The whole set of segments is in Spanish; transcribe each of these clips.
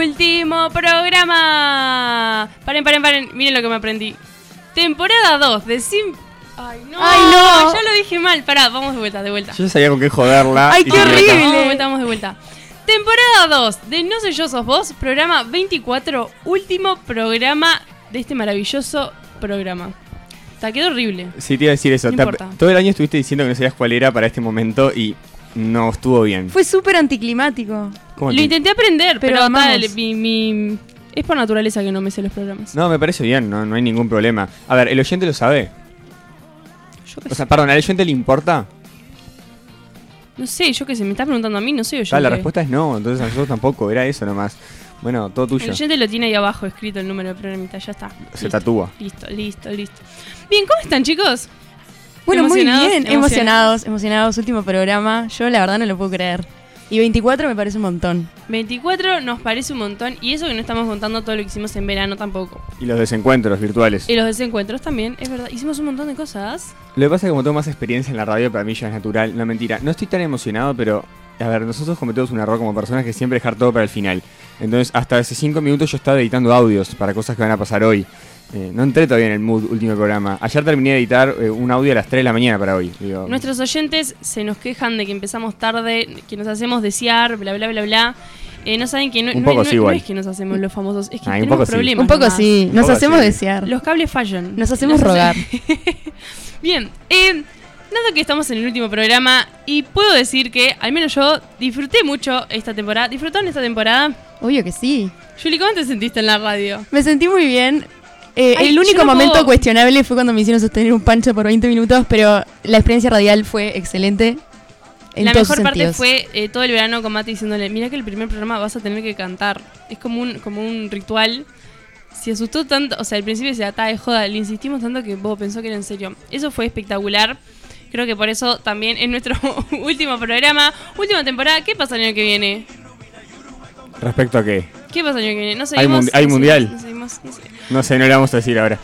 Último programa. Paren, paren, paren. Miren lo que me aprendí. Temporada 2 de Sim. Ay, no. Ay, no. Ya lo dije mal. Pará, vamos de vuelta, de vuelta. Yo ya sabía con qué joderla. Ay, y qué horrible. Vamos de vuelta, vamos de vuelta. Temporada 2 de No sé yo sos vos, programa 24, último programa de este maravilloso programa. Está quedó horrible. Sí, te iba a decir eso. No Te- importa. todo el año estuviste diciendo que no sabías cuál era para este momento y no estuvo bien. Fue súper anticlimático. ¿Cómo Lo te- intenté aprender, Pero pero, amamos. tal, mi, mi- es por naturaleza que no me sé los programas. No, me parece bien, no, no hay ningún problema. A ver, ¿el oyente lo sabe? Yo qué O sé. sea, perdón, ¿al oyente le importa? No sé, yo qué sé, me estás preguntando a mí, no sé yo. Ah, la respuesta es no, entonces a nosotros tampoco, era eso nomás. Bueno, todo tuyo. El oyente lo tiene ahí abajo escrito el número de programita, ya está. Se Listo, tatúa. Listo, listo, listo. Bien, ¿cómo están chicos? Bueno, muy bien. emocionados. Emocionados, emocionados. Último programa. Yo la verdad no lo puedo creer. Y 24 me parece un montón. 24 nos parece un montón y eso que no estamos contando todo lo que hicimos en verano tampoco. Y los desencuentros virtuales. Y los desencuentros también, es verdad. Hicimos un montón de cosas. Lo que pasa es que como tengo más experiencia en la radio, para mí ya es natural. No, mentira. No estoy tan emocionado, pero... A ver, nosotros cometemos un error como personas que siempre dejar todo para el final. Entonces, hasta hace 5 minutos yo estaba editando audios para cosas que van a pasar hoy. Eh, no entré todavía en el mood último programa. Ayer terminé de editar eh, un audio a las 3 de la mañana para hoy. Digo, Nuestros oyentes se nos quejan de que empezamos tarde, que nos hacemos desear, bla, bla, bla, bla. Eh, no saben que no, Un no- no- sí, no igual. es que nos hacemos los famosos, es que Ah, un tenemos poco sí. problemas. Un poco nomás. sí. Un Nos poco hacemos sí. desear. Los cables fallan. Nos hacemos hace- rogar. Bien, eh, dado que estamos en el último programa y puedo decir que al menos yo disfruté mucho esta temporada. ¿Disfrutaron esta temporada? Obvio que sí. Julie, ¿cómo te sentiste en la radio? Me sentí muy bien. Eh, Ay, el único no momento puedo- cuestionable fue cuando me hicieron sostener un pancho por 20 minutos, pero la experiencia radial fue excelente. En la todos mejor parte sentidos. fue eh, todo el verano con Mati diciéndole, mira que el primer programa vas a tener que cantar. Es como un, como un ritual. Se asustó tanto, o sea, al principio se ataba de joda, le insistimos tanto que vos pensó que era en serio. Eso fue espectacular. Creo que por eso también en nuestro último programa, última temporada, ¿qué pasa el año que viene? ¿Respecto a qué? ¿Qué pasa el año que viene? No ¿Hay mundi- hay mundial? no seguimos. No sé, no le vamos a decir ahora.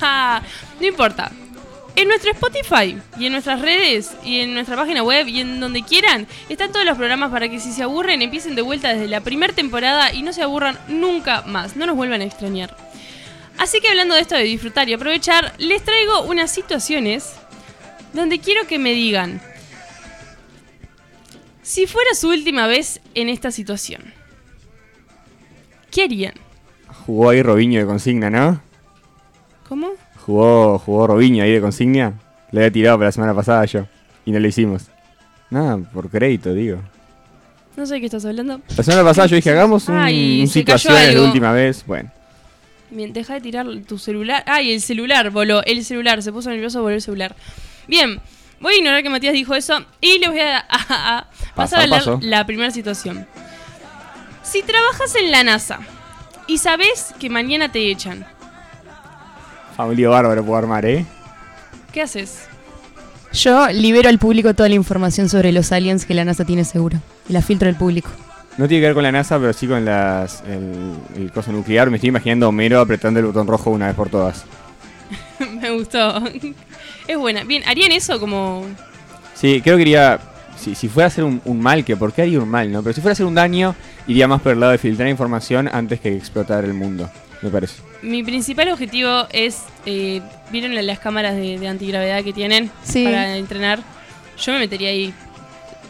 no importa. En nuestro Spotify y en nuestras redes y en nuestra página web y en donde quieran están todos los programas para que si se aburren empiecen de vuelta desde la primera temporada y no se aburran nunca más, no nos vuelvan a extrañar. Así que hablando de esto de disfrutar y aprovechar, les traigo unas situaciones donde quiero que me digan si fuera su última vez en esta situación, ¿qué harían? Jugó ahí Robinho de consigna, ¿no? ¿Cómo? Jugó, jugó Robinho ahí de consigna. Le había tirado para la semana pasada yo. Y no lo hicimos. Nada, por crédito, digo. No sé de qué estás hablando. La semana pasada yo dije, hagamos un, Ay, un situaciones de última vez. Bueno, Bien, deja de tirar tu celular. Ay, el celular, voló. El celular, se puso nervioso, voló el celular. Bien, voy a ignorar que Matías dijo eso y le voy a, a- a pasar a hablar paso. la primera situación. Si trabajas en la NASA y sabes que mañana te echan, familia bárbaro puedo armar, ¿eh? ¿qué haces? Yo libero al público toda la información sobre los aliens que la NASA tiene seguro. Y la filtro del público. No tiene que ver con la NASA, pero sí con las, el, el coso nuclear. Me estoy imaginando a Homero apretando el botón rojo una vez por todas. Me gustó. es buena. Bien, ¿harían eso como... Sí, creo que iría. Si, si fuera a hacer un, un mal, que por qué haría un mal, ¿no? Pero si fuera a hacer un daño, iría más por el lado de filtrar información antes que explotar el mundo, me parece. Mi principal objetivo es... eh, ¿Vieron las cámaras de, de antigravedad que tienen Sí. para entrenar? Yo me metería ahí.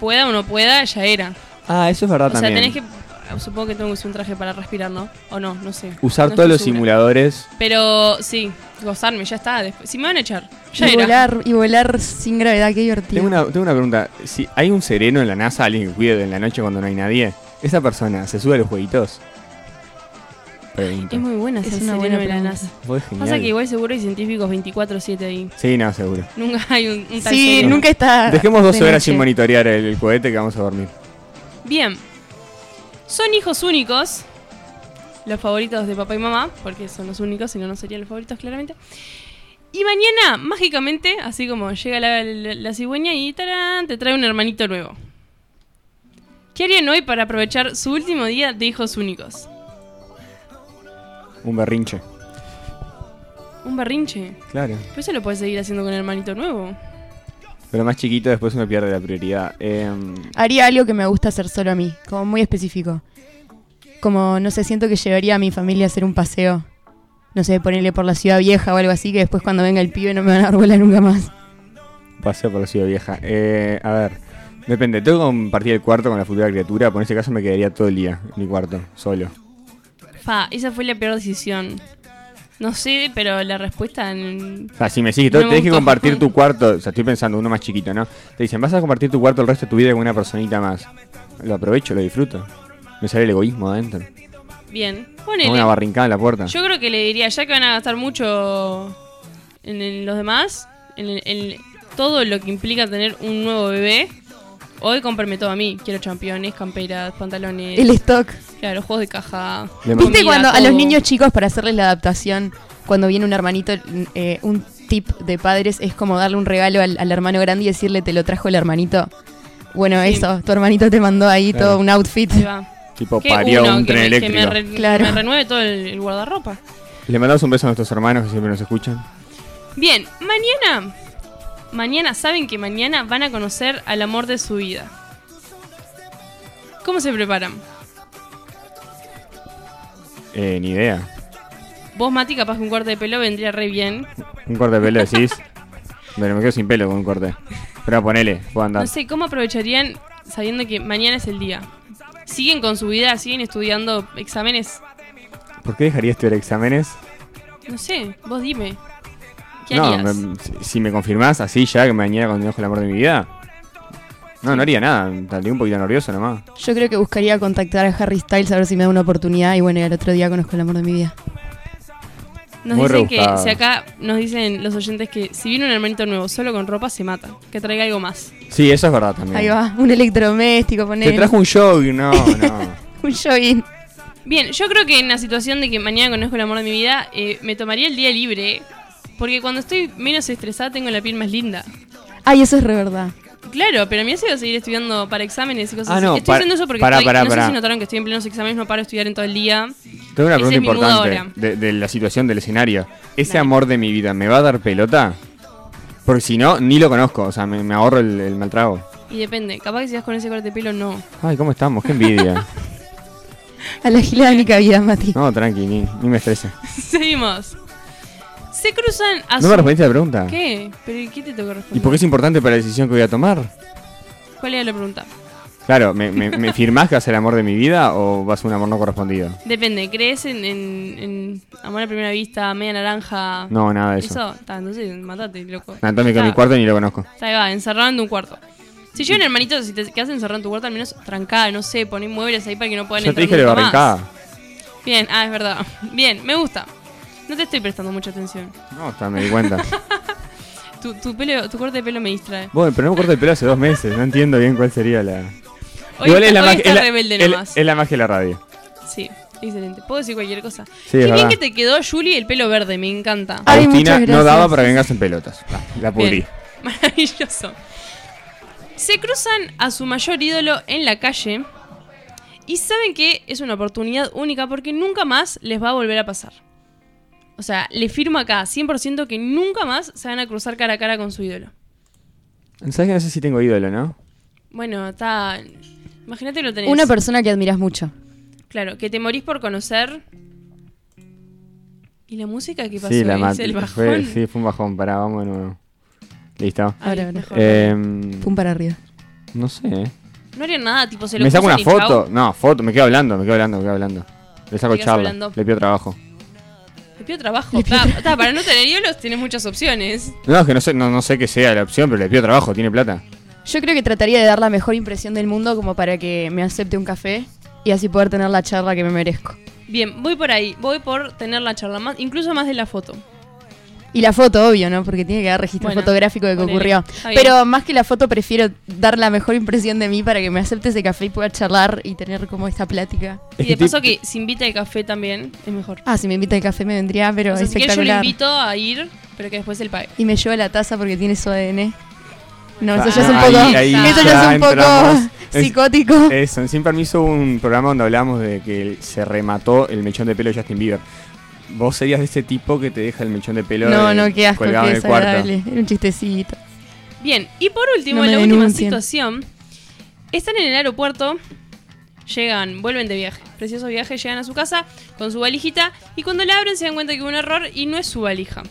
Pueda o no pueda, ya era. Ah, eso es verdad O sea, también. tenés que. Supongo que tengo que usar un traje para respirar, ¿no? O no, no sé. Usar No todos los segura. simuladores. Pero sí, gozarme, ya está. Después- si me van a echar, ya Y era. volar, y volar sin gravedad, qué divertido. Tengo una, tengo una pregunta. Si hay un sereno en la NASA, alguien que cuide en la noche cuando no hay nadie, ¿esa persona se sube a los jueguitos? Pregunta. Es muy buena Es esa una sereno buena de la. NASA. Pasa que igual seguro hay científicos 24-7 ahí. Sí, no, seguro. Nunca hay un, un tal Sí, sereno. nunca está. Dejemos dos horas noche. sin monitorear el, el cohete que vamos a dormir. Bien. Son hijos únicos, los favoritos de papá y mamá, porque son los únicos, si no, no serían los favoritos claramente. Y mañana, mágicamente, así como llega la, la- la cigüeña y tarán, te trae un hermanito nuevo. ¿Qué harían hoy para aprovechar su último día de hijos únicos? Un berrinche. Un berrinche. Claro. Pero eso lo puedes seguir haciendo con el hermanito nuevo. Pero más chiquito después uno pierde la prioridad. Em, Haría algo que me gusta hacer solo a mí, como muy específico. Como, no sé, siento que llevaría a mi familia a hacer un paseo. No sé, ponerle por la ciudad vieja o algo así, que después cuando venga el pibe no me van a dar bola nunca más. paseo por la ciudad vieja. Eh, a ver. Depende, tengo que compartir el cuarto con la futura criatura. Por ese caso me quedaría todo el día en mi cuarto, solo. Fa, esa fue la peor decisión. No sé, pero la respuesta en... O sea, si me decís, No tenés que compartir tu cuarto. O sea, estoy pensando, uno más chiquito, ¿no? Te dicen, vas a compartir tu cuarto el resto de tu vida con una personita más. Lo aprovecho, lo disfruto. Me sale el egoísmo adentro. Bien. Ponele. una barrincada en la puerta. Yo creo que le diría, ya que van a gastar mucho en los demás, en, en todo lo que implica tener un nuevo bebé, hoy cómprame todo a mí. Quiero championes, camperas, pantalones, El stock. claro, juegos de caja. ¿Viste comida, cuando a los niños chicos para hacerles la adaptación, cuando viene un hermanito, eh, un tip de padres es como darle un regalo al, al hermano grande y decirle te lo trajo el hermanito? Bueno, Sí. eso, tu hermanito te mandó ahí Claro. todo un outfit. Tipo, parió uno, un que tren me, que eléctrico. me re- Claro. que me renueve todo el, el guardarropa. Le mandamos un beso a nuestros hermanos que siempre nos escuchan. Bien, mañana. Mañana, saben que mañana van a conocer al amor de su vida. ¿Cómo se preparan? Eh, ni idea. Vos, Mati, capaz que un corte de pelo vendría re bien. Un corte de pelo decís. Pero me quedo sin pelo con un corte. Pero ponele, puedo andar. No sé, ¿cómo aprovecharían sabiendo que mañana es el día? ¿Siguen con su vida? ¿Siguen estudiando exámenes? ¿Por qué dejaría estudiar exámenes? No sé, vos dime. ¿Qué no, harías? me- si- si me confirmás así ya que mañana continuamos con el amor de mi vida. No, no haría nada. Estaría un poquito nervioso nomás. Yo creo que buscaría contactar a Harry Styles a ver si me da una oportunidad y bueno, y al otro día conozco el amor de mi vida. Nos Muy dicen que, si acá nos dicen los oyentes que si viene un hermanito nuevo solo con ropa, se mata. Que traiga algo más. Sí, eso es verdad también. Ahí va, un electrodoméstico, Te poner trajo un jogging, no, no. un jogging. Bien, yo creo que en la situación de que mañana conozco el amor de mi vida, eh, me tomaría el día libre. Porque cuando estoy menos estresada tengo la piel más linda. Ay, eso es re verdad. Claro, pero a mí me hace seguir estudiando para exámenes y cosas Ah, así. no, Estoy para- haciendo eso porque para, estoy- para, no sé si notaron que estoy en plenos exámenes, no paro de estudiar en todo el día. Tengo una Ese pregunta importante de, de la situación del escenario. ¿Ese Dale. amor de mi vida me va a dar pelota? Porque si no, ni lo conozco. O sea, me, me ahorro el, el mal trago. Y depende, capaz que si vas con ese corte de pelo, no. Ay, ¿cómo estamos? Qué envidia. A la gilada ni cabida, Mati. No, tranqui, ni, ni me estrese. Seguimos. Se cruzan a ¿No me respondiste a la pregunta? ¿Qué? ¿Pero qué te toca ¿Y responder? por qué es importante para la decisión que voy a tomar? ¿Cuál era la pregunta? Claro, ¿me, me, me firmás que vas a ser el amor de mi vida o vas a un amor no correspondido? Depende, ¿crees en, en, en amor a primera vista, media naranja? No, nada de eso. Eso, está, entonces matate, loco. En Está- mi cuarto ni lo conozco. Está ahí va, encerrado en un cuarto. Si yo un hermanito, si te quedas encerrado en tu cuarto, al menos trancada, no sé, poné muebles ahí para que no puedan Yo te entrar dije lo nunca más. barrincada. Bien, ah, es verdad. Bien, me gusta. No te estoy prestando mucha atención. No, está, me di cuenta. Tu, tu, pelo, tu corte de pelo me distrae. bueno, pero no me corto el pelo hace dos meses. No entiendo bien cuál sería la. Hoy Igual está, es la, hoy magia, está rebelde es- nomás. es la magia de la radio. Sí, excelente. Puedo decir cualquier cosa. Sí, Qué bien que te quedó, Julie, el pelo verde, me encanta. Ay, Agustina no daba para que vengas en pelotas. Ah, la pudrí. Bien. Maravilloso. Se cruzan a su mayor ídolo en la calle y saben que es una oportunidad única porque nunca más les va a volver a pasar. O sea, le firmo acá 100% que nunca más se van a cruzar cara a cara con su ídolo. ¿Sabes que no sé si tengo ídolo, no? Bueno, está... Imagínate que lo tenés. Una persona que admiras mucho. Claro, que te morís por conocer. ¿Y la música qué pasó? Sí, la ¿Es el bajón? Fue, sí, fue un bajón. Pará, vamos de nuevo. Listo. Ahora, ahora. mejor. Em, Pum para arriba. no sé. eh. No harían nada, tipo se lo ¿Me saco una foto? chau. No, foto. Me quedo hablando, me quedo hablando, me quedo hablando. Le saco charla. hablando. Le pido trabajo. Le pido trabajo. Ta, ta, para no tener ídolos tienes muchas opciones. No, es que no sé, no, no sé qué sea la opción, pero le pido trabajo. Tiene plata. Yo creo que trataría de dar la mejor impresión del mundo como para que me acepte un café y así poder tener la charla que me merezco. Bien, voy por ahí. Voy por tener la charla, más, incluso más de la foto. Y la foto, obvio, ¿no? Porque tiene que dar registro Bueno, fotográfico de que ocurrió. Pero más que la foto, prefiero dar la mejor impresión de mí para que me acepte ese café y pueda charlar y tener como esta plática. Y de paso que si invita el café también es mejor. Ah, si me invita el café me vendría, pero o sea, si quieres yo lo espectacular. invito a ir, pero que después él pague. y me lleva la taza porque tiene su ADN. No, eso Ah, ya es un ahí- poco, ahí eso ya ya es un poco. Es- psicótico. Eso, en Sin Permiso hubo un programa donde hablamos de que se remató el mechón de pelo de Justin Bieber. Vos serías de ese tipo que te deja el mechón de pelo no, no, qué asco, colgado qué en el cuarto. Era un chistecito. Bien, y por último, No la última situación. Están en el aeropuerto, llegan, vuelven de viaje. Precioso viaje, llegan a su casa con su valijita y cuando la abren se dan cuenta que hubo un error y no es su valija.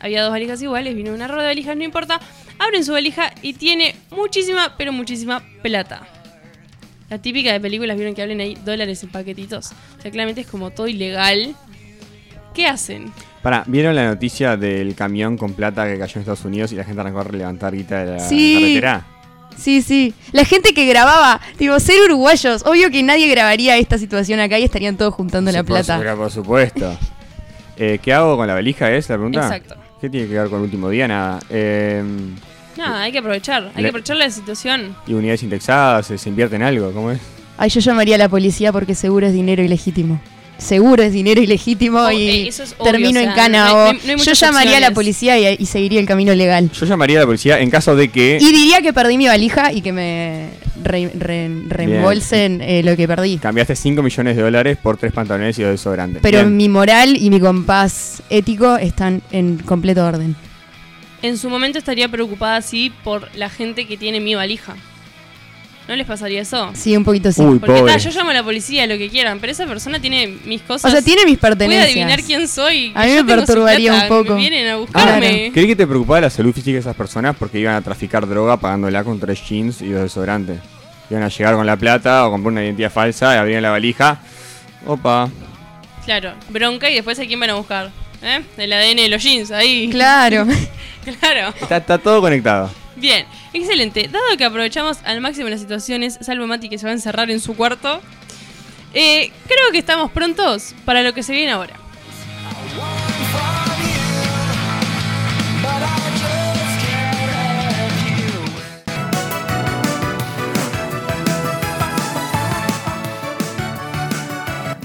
Había dos valijas iguales, vino un error de valijas, no importa. Abren su valija y tiene muchísima, pero muchísima plata. La típica de películas, vieron que hablen ahí dólares en paquetitos. O sea, claramente es como todo ilegal. ¿Qué hacen? Pará, ¿vieron la noticia del camión con plata que cayó en Estados Unidos y la gente arrancó a levantar guita de la Sí. carretera? Sí, sí. La gente que grababa, digo, ser uruguayos. Obvio que nadie grabaría esta situación acá y estarían todos juntando Sí, la por plata. su- Por, supuesto. Eh, ¿Qué hago con la valija? ¿Es la pregunta? Exacto. ¿Qué tiene que ver con el último día? Nada. Eh, Nada, hay que aprovechar. Hay Le- que aprovechar la situación. ¿Y unidades indexadas? ¿Se, se invierte en algo? ¿Cómo es? Ay, yo llamaría a la policía porque seguro es dinero ilegítimo. Seguro es dinero ilegítimo Oh, y eh, es obvio, termino o sea, en cana. no hay- no hay- no yo llamaría a la opciones. policía y, y seguiría el camino legal. Yo llamaría a la policía en caso de que... Y diría que perdí mi valija y que me re- re- reembolsen eh, lo que perdí. Cambiaste 5 millones de dólares por tres pantalones y dos desodorantes. Pero Bien. mi moral y mi compás ético están en completo orden. En su momento estaría preocupada así por la gente que tiene mi valija. ¿No les pasaría eso? Sí, un poquito sí. Uy, Porque pobre. ta, yo llamo a la policía, lo que quieran, pero esa persona tiene mis cosas. o sea, tiene mis Puede pertenencias. adivinar quién soy. A mí me perturbaría plata, un poco. Me vienen a Ah, buscarme. Creí que te preocupaba la salud física de esas personas porque iban a traficar droga pagándola con tres jeans y dos desodorantes. Iban a llegar con la plata o comprar una identidad falsa y abrían la valija. Opa. Claro, bronca y después a quién van a buscar. ¿Eh? El ADN de los jeans, ahí. Claro. claro. Está, está todo conectado. Bien, excelente. Dado que aprovechamos al máximo las situaciones, salvo Mati que se va a encerrar en su cuarto, eh, creo que estamos prontos para lo que se viene ahora.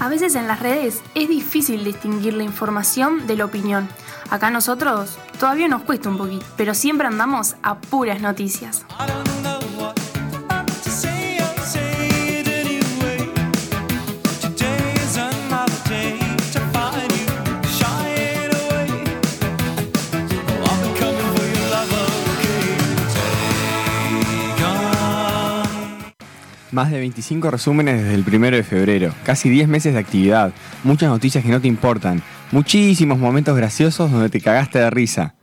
A veces en las redes es difícil distinguir la información de la opinión. Acá nosotros todavía nos cuesta un poquito, pero siempre andamos a puras noticias. Más de 25 resúmenes desde el primero de febrero, casi 10 meses de actividad, muchas noticias que no te importan, muchísimos momentos graciosos donde te cagaste de risa.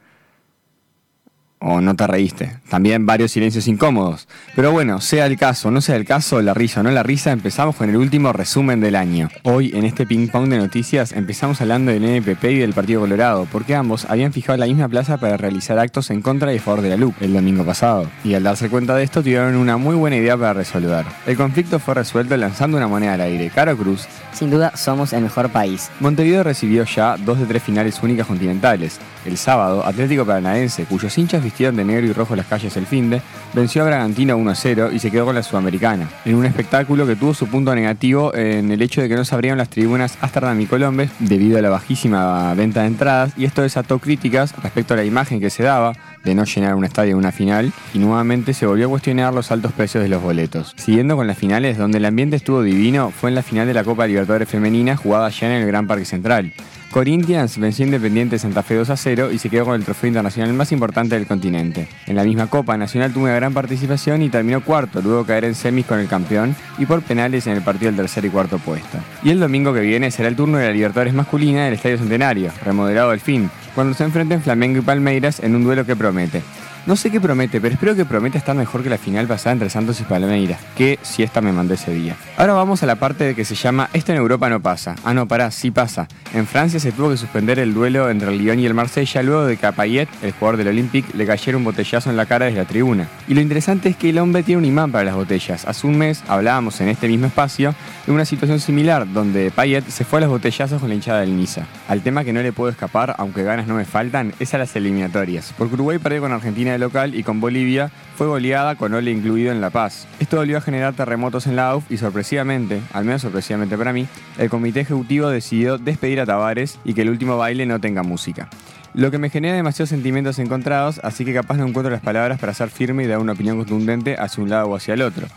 O no te reíste. También varios silencios incómodos. Pero bueno, sea el caso o no sea el caso, la risa o no la risa, empezamos con el último resumen del año. Hoy, en este ping pong de noticias, empezamos hablando del NPP y del Partido Colorado, porque ambos habían fijado la misma plaza para realizar actos en contra y a favor de la LUC el domingo pasado. Y al darse cuenta de esto, tuvieron una muy buena idea para resolver. El conflicto fue resuelto lanzando una moneda al aire. Caro Cruz, Sin duda somos el mejor país. Montevideo recibió ya dos de tres finales únicas continentales. El sábado, Atlético Paranaense, cuyos hinchas vistieron de negro y rojo las calles el finde, venció a Bragantino 1-0 y se quedó con la Sudamericana, en un espectáculo que tuvo su punto negativo en el hecho de que no se abrieron las tribunas Amsterdam y Colombes debido a la bajísima venta de entradas y esto desató críticas respecto a la imagen que se daba de no llenar un estadio en una final y nuevamente se volvió a cuestionar los altos precios de los boletos. Siguiendo con las finales, donde el ambiente estuvo divino, fue en la final de la Copa Libertadores Femenina jugada ya en el Gran Parque Central. Corinthians venció Independiente Santa Fe 2 a 0 y se quedó con el trofeo internacional más importante del continente. En la misma Copa, Nacional tuvo una gran participación y terminó cuarto, luego caer en semis con el campeón y por penales en el partido del tercer y cuarto puesto. Y el domingo que viene será el turno de la Libertadores masculina del Estadio Centenario, remodelado al fin, cuando se enfrenten Flamengo y Palmeiras en un duelo que promete. No sé qué promete, pero espero que prometa estar mejor que la final pasada entre Santos y Palmeiras, que si esta me mandé ese día. Ahora vamos a la parte de que se llama Esto en Europa no pasa. Ah, no, pará, sí pasa. En Francia se tuvo que suspender el duelo entre el Lyon y el Marsella luego de que a Payet, el jugador del Olympique, le cayera un botellazo en la cara desde la tribuna. Y lo interesante es que el hombre tiene un imán para las botellas. Hace un mes hablábamos en este mismo espacio de una situación similar donde Payet se fue a los botellazos con la hinchada del Niza. Al tema que no le puedo escapar, aunque ganas no me faltan, es a las eliminatorias. Porque Uruguay perdió con Argentina de local y con Bolivia fue goleada con Ole incluido en La Paz. Esto volvió a generar terremotos en la AUF y sorpresivamente, al menos sorpresivamente para mí, el comité ejecutivo decidió despedir a Tavares y que el último baile no tenga música. Lo que me genera demasiados sentimientos encontrados, así que capaz no encuentro las palabras para ser firme y dar una opinión contundente hacia un lado o hacia el otro.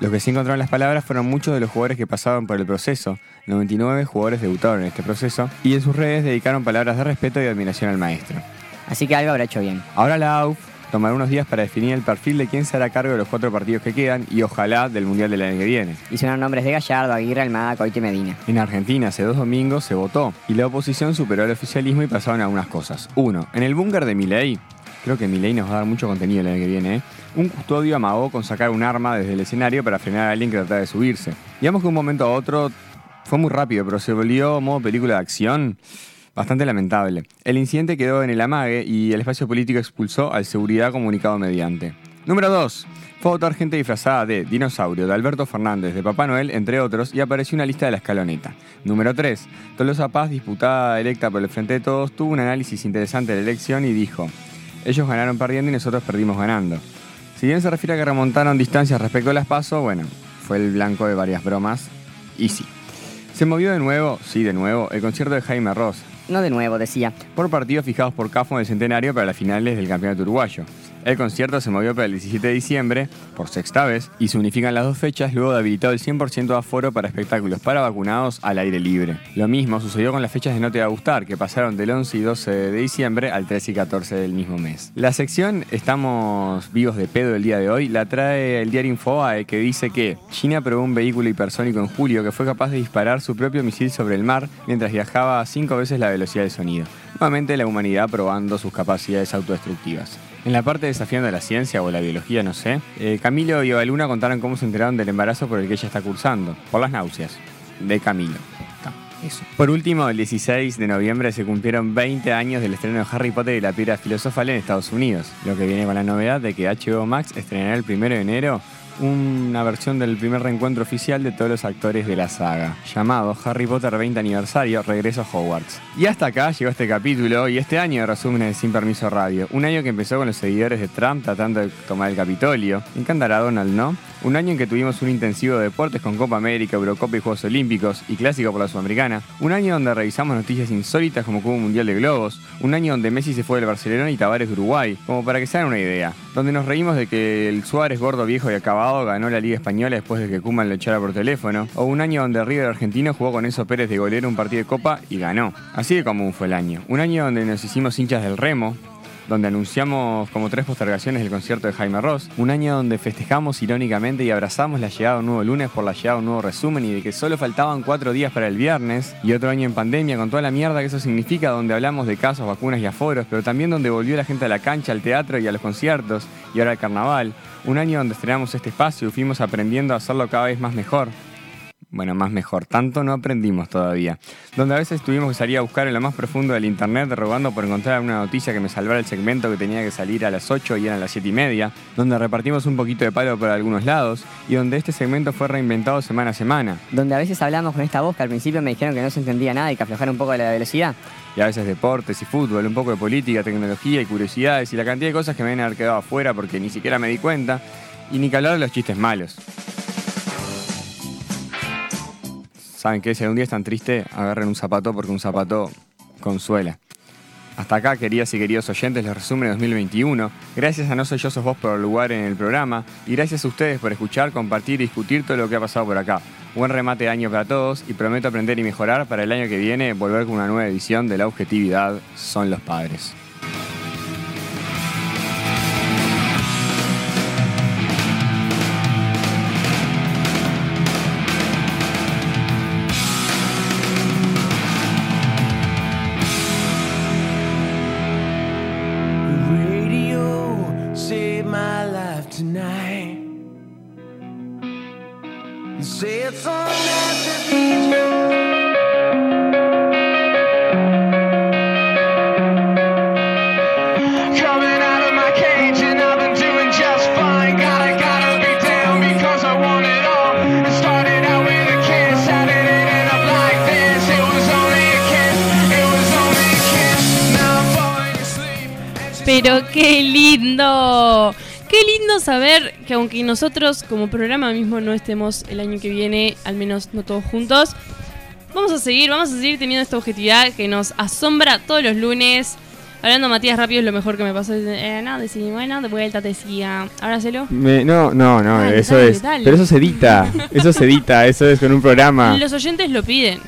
Los que sí encontraron las palabras fueron muchos de los jugadores que pasaban por el proceso. 99 jugadores debutaron en este proceso y en sus redes dedicaron palabras de respeto y admiración al maestro. Así que algo habrá hecho bien. Ahora la AUF tomará unos días para definir el perfil de quién se hará cargo de los cuatro partidos que quedan y ojalá del Mundial del año que viene. Y sonaron nombres de Gallardo, Aguirre, Almada, Coite y Medina. En Argentina hace dos domingos se votó y la oposición superó al oficialismo y pasaron algunas cosas. Uno, en el búnker de Milei, creo que Milei nos va a dar mucho contenido el año que viene, ¿eh? un custodio amagó con sacar un arma desde el escenario para frenar a alguien que trataba de subirse. Digamos que un momento a otro fue muy rápido, pero se volvió modo película de acción. Bastante lamentable. El incidente quedó en el amague y el espacio político expulsó al seguridad comunicado mediante. Número 2. Fue a votar gente disfrazada de Dinosaurio, de Alberto Fernández, de Papá Noel, entre otros, y apareció una lista de la escaloneta. Número 3. Tolosa Paz, disputada electa por el Frente de Todos, tuvo un análisis interesante de la elección y dijo: Ellos ganaron perdiendo y nosotros perdimos ganando. Si bien se refiere a que remontaron distancias respecto a las pasos, bueno, fue el blanco de varias bromas, y sí. Se movió de nuevo, sí, de nuevo, el concierto de Jaime Ross, No de nuevo, decía. por partidos fijados por CAFO el centenario para las finales del campeonato uruguayo. El concierto se movió para el 17 de diciembre, por sexta vez, y se unifican las dos fechas luego de habilitado el 100% de aforo para espectáculos para vacunados al aire libre. Lo mismo sucedió con las fechas de No Te Va a Gustar, que pasaron del 11 y 12 de diciembre al 13 y 14 del mismo mes. La sección Estamos vivos de pedo el día de hoy la trae el diario Infobae, que dice que China probó un vehículo hipersónico en julio que fue capaz de disparar su propio misil sobre el mar mientras viajaba a cinco veces la velocidad del sonido. Nuevamente la humanidad probando sus capacidades autodestructivas. En la parte desafiando la ciencia o la biología, no sé, eh, Camilo y Evaluna contaron cómo se enteraron del embarazo por el que ella está cursando, por las náuseas, de Camilo. Eso. Por último, el 16 de noviembre se cumplieron 20 años del estreno de Harry Potter y la piedra filosofal en Estados Unidos, lo que viene con la novedad de que HBO Max estrenará el 1 de enero una versión del primer reencuentro oficial de todos los actores de la saga, llamado Harry Potter 20 aniversario, Regreso a Hogwarts. Y hasta acá llegó este capítulo y este año de resúmenes de Sin Permiso Radio. Un año que empezó con los seguidores de Trump tratando de tomar el Capitolio. Encantará Donald, ¿no? Un año en que tuvimos un intensivo de deportes con Copa América, Eurocopa y Juegos Olímpicos y Clásico por la Sudamericana. Un año donde revisamos noticias insólitas como un Mundial de Globos. Un año donde Messi se fue del Barcelona y Tavares de Uruguay. Como para que se hagan una idea. Donde nos reímos de que el Suárez gordo, viejo y acabado ganó la Liga Española después de que Kuman lo echara por teléfono. O un año donde River Argentino jugó con Enzo Pérez de golero un partido de Copa y ganó. Así de común fue el año. Un año donde nos hicimos hinchas del remo, donde anunciamos como tres postergaciones del concierto de Jaime Ross, un año donde festejamos irónicamente y abrazamos la llegada de un nuevo lunes por la llegada de un nuevo resumen y de que solo faltaban cuatro días para el viernes, y otro año en pandemia con toda la mierda que eso significa, donde hablamos de casos, vacunas y aforos, pero también donde volvió la gente a la cancha, al teatro y a los conciertos, y ahora al carnaval, un año donde estrenamos este espacio y fuimos aprendiendo a hacerlo cada vez más mejor, bueno, más mejor. Tanto no aprendimos todavía. Donde a veces tuvimos que salir a buscar en lo más profundo del internet, rogando por encontrar alguna noticia que me salvara el segmento que tenía que salir a las 8 y eran las 7 y media. Donde repartimos un poquito de palo por algunos lados. Y donde este segmento fue reinventado semana a semana. Donde a veces hablamos con esta voz que al principio me dijeron que no se entendía nada y que aflojara un poco la velocidad. Y a veces deportes y fútbol, un poco de política, tecnología y curiosidades. Y la cantidad de cosas que me deben haber quedado afuera porque ni siquiera me di cuenta. Y ni que hablar de los chistes malos. ¿Saben qué? Si algún día están triste, agarren un zapato porque un zapato consuela. Hasta acá, queridas y queridos oyentes, les resumen 2021. Gracias a No Soy Yo Sos Vos por el lugar en el programa. Y gracias a ustedes por escuchar, compartir y discutir todo lo que ha pasado por acá. Buen remate de año para todos y prometo aprender y mejorar para el año que viene volver con una nueva edición de La Objetividad Son los Padres. Nosotros como programa mismo no estemos el año que viene, al menos no todos juntos, vamos a seguir, vamos a seguir teniendo esta objetividad que nos asombra todos los lunes. Hablando Matías rápido es lo mejor que me pasó. Eh, no, decí, bueno, de vuelta te decía. Hacelo. Me- no, no, no, eso es. Pero eso se edita. Eso se edita. Eso es con un programa. Los oyentes lo piden.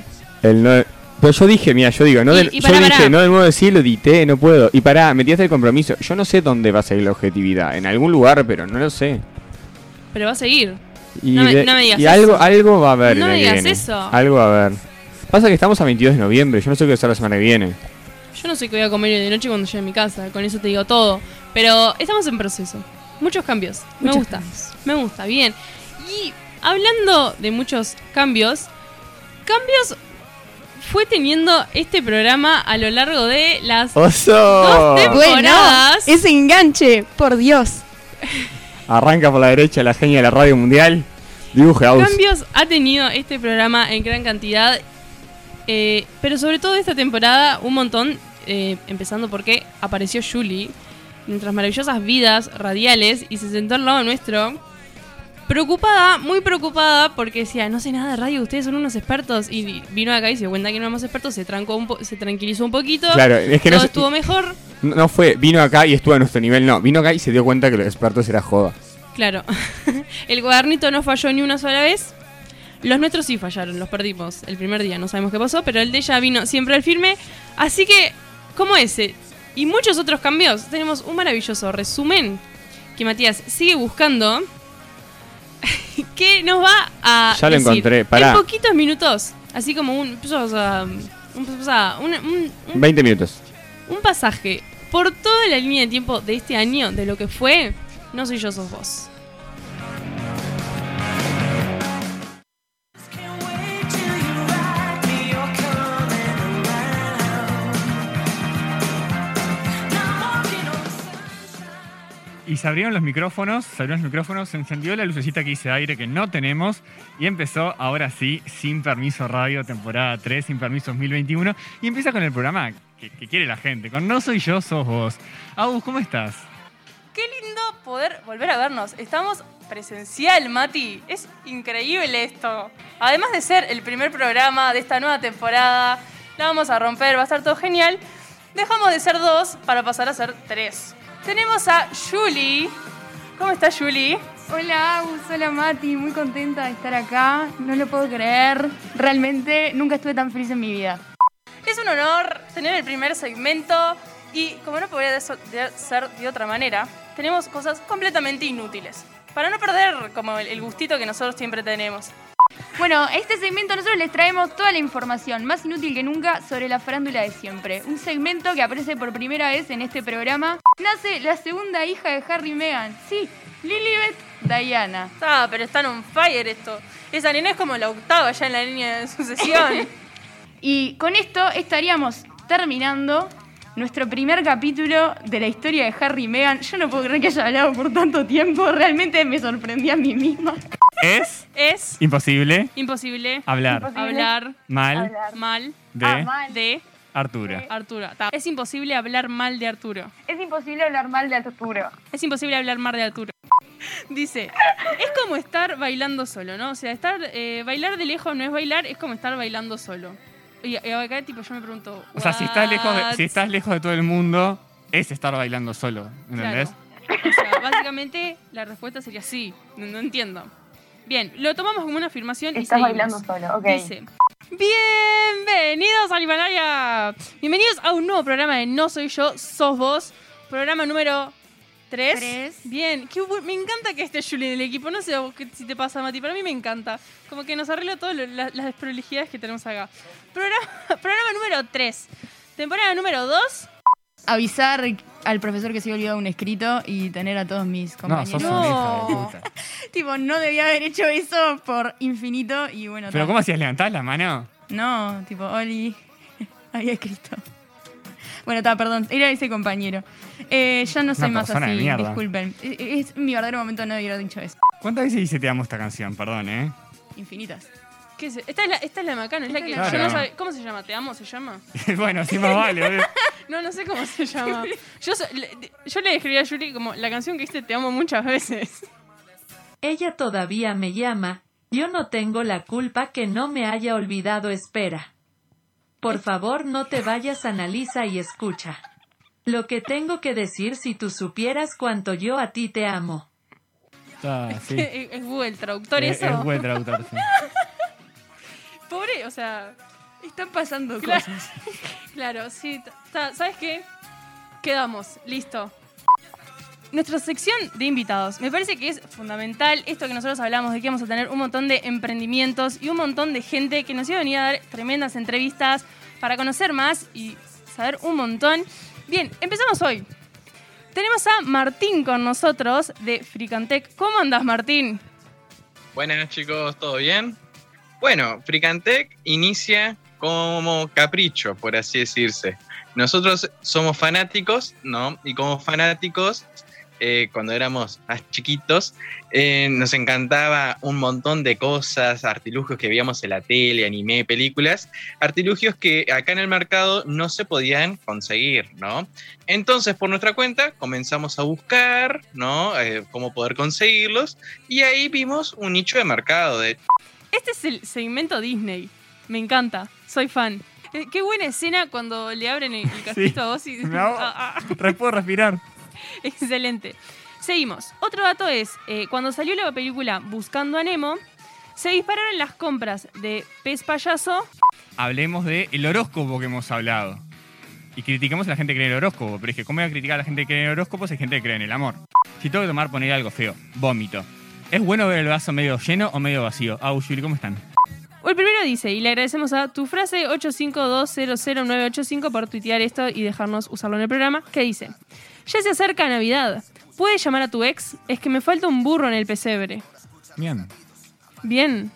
El no- pero yo dije, mira, yo digo, no Y- del- yo dije, no del modo de sí, lo edité, no puedo. Y pará, me tiraste el compromiso. Yo no sé dónde va a seguir la objetividad. En algún lugar, pero no lo sé. Pero va a seguir. Y, No me- de- no me digas y algo, eso. algo va a haber. No me digas viene. eso. Algo va a haber. Pasa que estamos a 22 de noviembre. Yo no sé qué va a ser la semana que viene. Yo no sé qué voy a comer hoy de noche cuando llegue a mi casa, con eso te digo todo. Pero estamos en proceso. Muchos cambios. me gusta. cambios. Me gusta, bien. Y hablando de muchos cambios, cambios fue teniendo este programa a lo largo de las ¡Oso! Dos tem- Bueno, Temporadas. ese enganche, por Dios. Arranca por la derecha la genia de la radio mundial. Dibuje house. cambios ha tenido este programa en gran cantidad. eh, pero sobre todo esta temporada, un montón. eh, empezando porque apareció Julie. Nuestras maravillosas vidas radiales. Y se sentó al lado nuestro. Preocupada, muy preocupada, porque decía, no sé nada de radio, ustedes son unos expertos. Y vino acá y se dio cuenta que no éramos expertos, se trancó un po- se tranquilizó un poquito. Claro, es que no, todo se- estuvo mejor. no no fue, vino acá y estuvo a nuestro nivel, no. Vino acá y se dio cuenta que los expertos era joda. Claro. el cuadernito no falló ni una sola vez. Los nuestros sí fallaron, los perdimos el primer día, no sabemos qué pasó, pero el de ella vino siempre al firme. Así que, como ese y muchos otros cambios, tenemos un maravilloso resumen que Matías sigue buscando. que nos va a. Ya lo decir encontré, pará. En poquitos minutos, así como un. o sea, un, o sea, un- un- un 20 minutos. un pasaje por toda la línea de tiempo de este año, de lo que fue, no soy yo, sos vos. Y se abrieron los micrófonos, se los micrófonos, se encendió la lucecita que dice aire que no tenemos y empezó ahora sí, sin permiso radio, temporada 3, sin permiso 2021 y empieza con el programa que, que quiere la gente, con No Soy Yo, Sos Vos. Agus, ¿cómo estás? Qué lindo poder volver a vernos. Estamos presencial, Mati. Es increíble esto. Además de ser el primer programa de esta nueva temporada, la vamos a romper, va a estar todo genial. Dejamos de ser dos para pasar a ser tres. Tenemos a Julie. ¿Cómo está Julie? Hola, hola Mati, muy contenta de estar acá. No lo puedo creer. Realmente nunca estuve tan feliz en mi vida. Es un honor tener el primer segmento y como no podría ser de otra manera, tenemos cosas completamente inútiles. Para no perder como el gustito que nosotros siempre tenemos. Bueno, este segmento nosotros les traemos toda la información, más inútil que nunca, sobre la farándula de siempre. Un segmento que aparece por primera vez en este programa. Nace la segunda hija de Harry y Meghan. Sí, Lilibet Diana. Ah, pero están on fire esto. Esa nena es como la octava ya en la línea de sucesión. Y con esto estaríamos terminando nuestro primer capítulo de la historia de Harry y Meghan. Yo no puedo creer que haya hablado por tanto tiempo, realmente me sorprendí a mí misma. Es Es imposible imposible hablar hablar mal mal de Ah, mal. de Arturo. Arturo. Ta. Es imposible hablar mal de Arturo. Es imposible hablar mal de Arturo. Es imposible hablar mal de Arturo. Dice, es como estar bailando solo, ¿no? O sea, estar eh, bailar de lejos no es bailar, es como estar bailando solo. Y, y acá tipo yo me pregunto, O sea, si estás, lejos de, "What?". si estás lejos de todo el mundo, es estar bailando solo, ¿entendés? Claro. O sea, básicamente la respuesta sería sí. No, no entiendo. Bien, lo tomamos como una afirmación y Estás seguimos. bailando solo, ok. Dice, bienvenidos al Himalaya. Bienvenidos a un nuevo programa de No Soy Yo, Sos Vos. Programa número 3. Tres. Bien, qué me encanta que esté Julie en el equipo. No sé a si te pasa, Mati, pero a mí me encanta. Como que nos arregla todas las desprolijidades que tenemos acá. Programa, programa número 3. Temporada número 2. avisar al profesor que se había olvidado un escrito y tener a todos mis No, compañeros. sos una hija de puta. tipo, no debía haber hecho eso por infinito y bueno. Pero. ¿cómo hacías? ¿Levantás la mano? No, tipo, Oli había escrito. Bueno, está, perdón, era ese compañero. Eh, ya no soy Una más persona de así, mierda. disculpen. Es, es mi verdadero momento no haber dicho eso. ¿Cuántas veces dice te amo esta canción? Perdón, ¿eh? Infinitas. ¿Qué es? Esta es la, esta es la Macano, es la que Claro. yo no sabe- ¿Cómo se llama? ¿Te amo se llama? bueno, sí más vale. No, no sé cómo se llama. Yo, so- le, yo le escribí a Yuri como la canción que dice Te amo muchas veces. Ella todavía me llama. Yo no tengo la culpa que no me haya olvidado espera. Por favor, no te vayas, analiza y escucha. Lo que tengo que decir si tú supieras cuánto yo a ti te amo. Ah, sí. Es, es Google Traductor Es, eso. es buen traductor, sí. Pobre, o sea, Están pasando Claro. cosas. claro, sí. ¿Sabes qué? Quedamos, listo. Nuestra sección de invitados. Me parece que es fundamental esto que nosotros hablamos de que vamos a tener un montón de emprendimientos y un montón de gente que nos iba a venir a dar tremendas entrevistas para conocer más y saber un montón. Bien, empezamos hoy. Tenemos a Martín con nosotros de Fricantec. ¿Cómo andas, Martín? Buenas chicos, ¿todo bien? Bueno, Fricantec inicia como capricho, por así decirse. Nosotros somos fanáticos, ¿no? Y como fanáticos, eh, cuando éramos más chiquitos, eh, nos encantaba un montón de cosas, artilugios que veíamos en la tele, anime, películas, artilugios que acá en el mercado no se podían conseguir, ¿no? Entonces, por nuestra cuenta, comenzamos a buscar, ¿no? Eh, cómo poder conseguirlos, y ahí vimos un nicho de mercado, de Este es el segmento Disney. Me encanta. Soy fan. Eh, Qué buena escena cuando le abren el, el casquito a vos y... Hago- Ah, ah, puedo respirar. excelente. Seguimos. Otro dato es, eh, cuando salió la película Buscando a Nemo, se dispararon las compras de Pez Payaso. Hablemos del el horóscopo que hemos hablado. Y criticamos a la gente que cree en el horóscopo. Pero es que, ¿cómo voy a criticar a la gente que cree en el horóscopo si hay gente que cree en el amor? Si tengo que tomar, poner algo feo. Vómito. ¿Es bueno ver el vaso medio lleno o medio vacío? Ah, Yuri, ¿cómo están? El primero dice, y le agradecemos a tu frase 852000985 por tuitear esto y dejarnos usarlo en el programa, que dice, ya se acerca Navidad. ¿Puedes llamar a tu ex? Es que me falta un burro en el pesebre. Bien. Bien.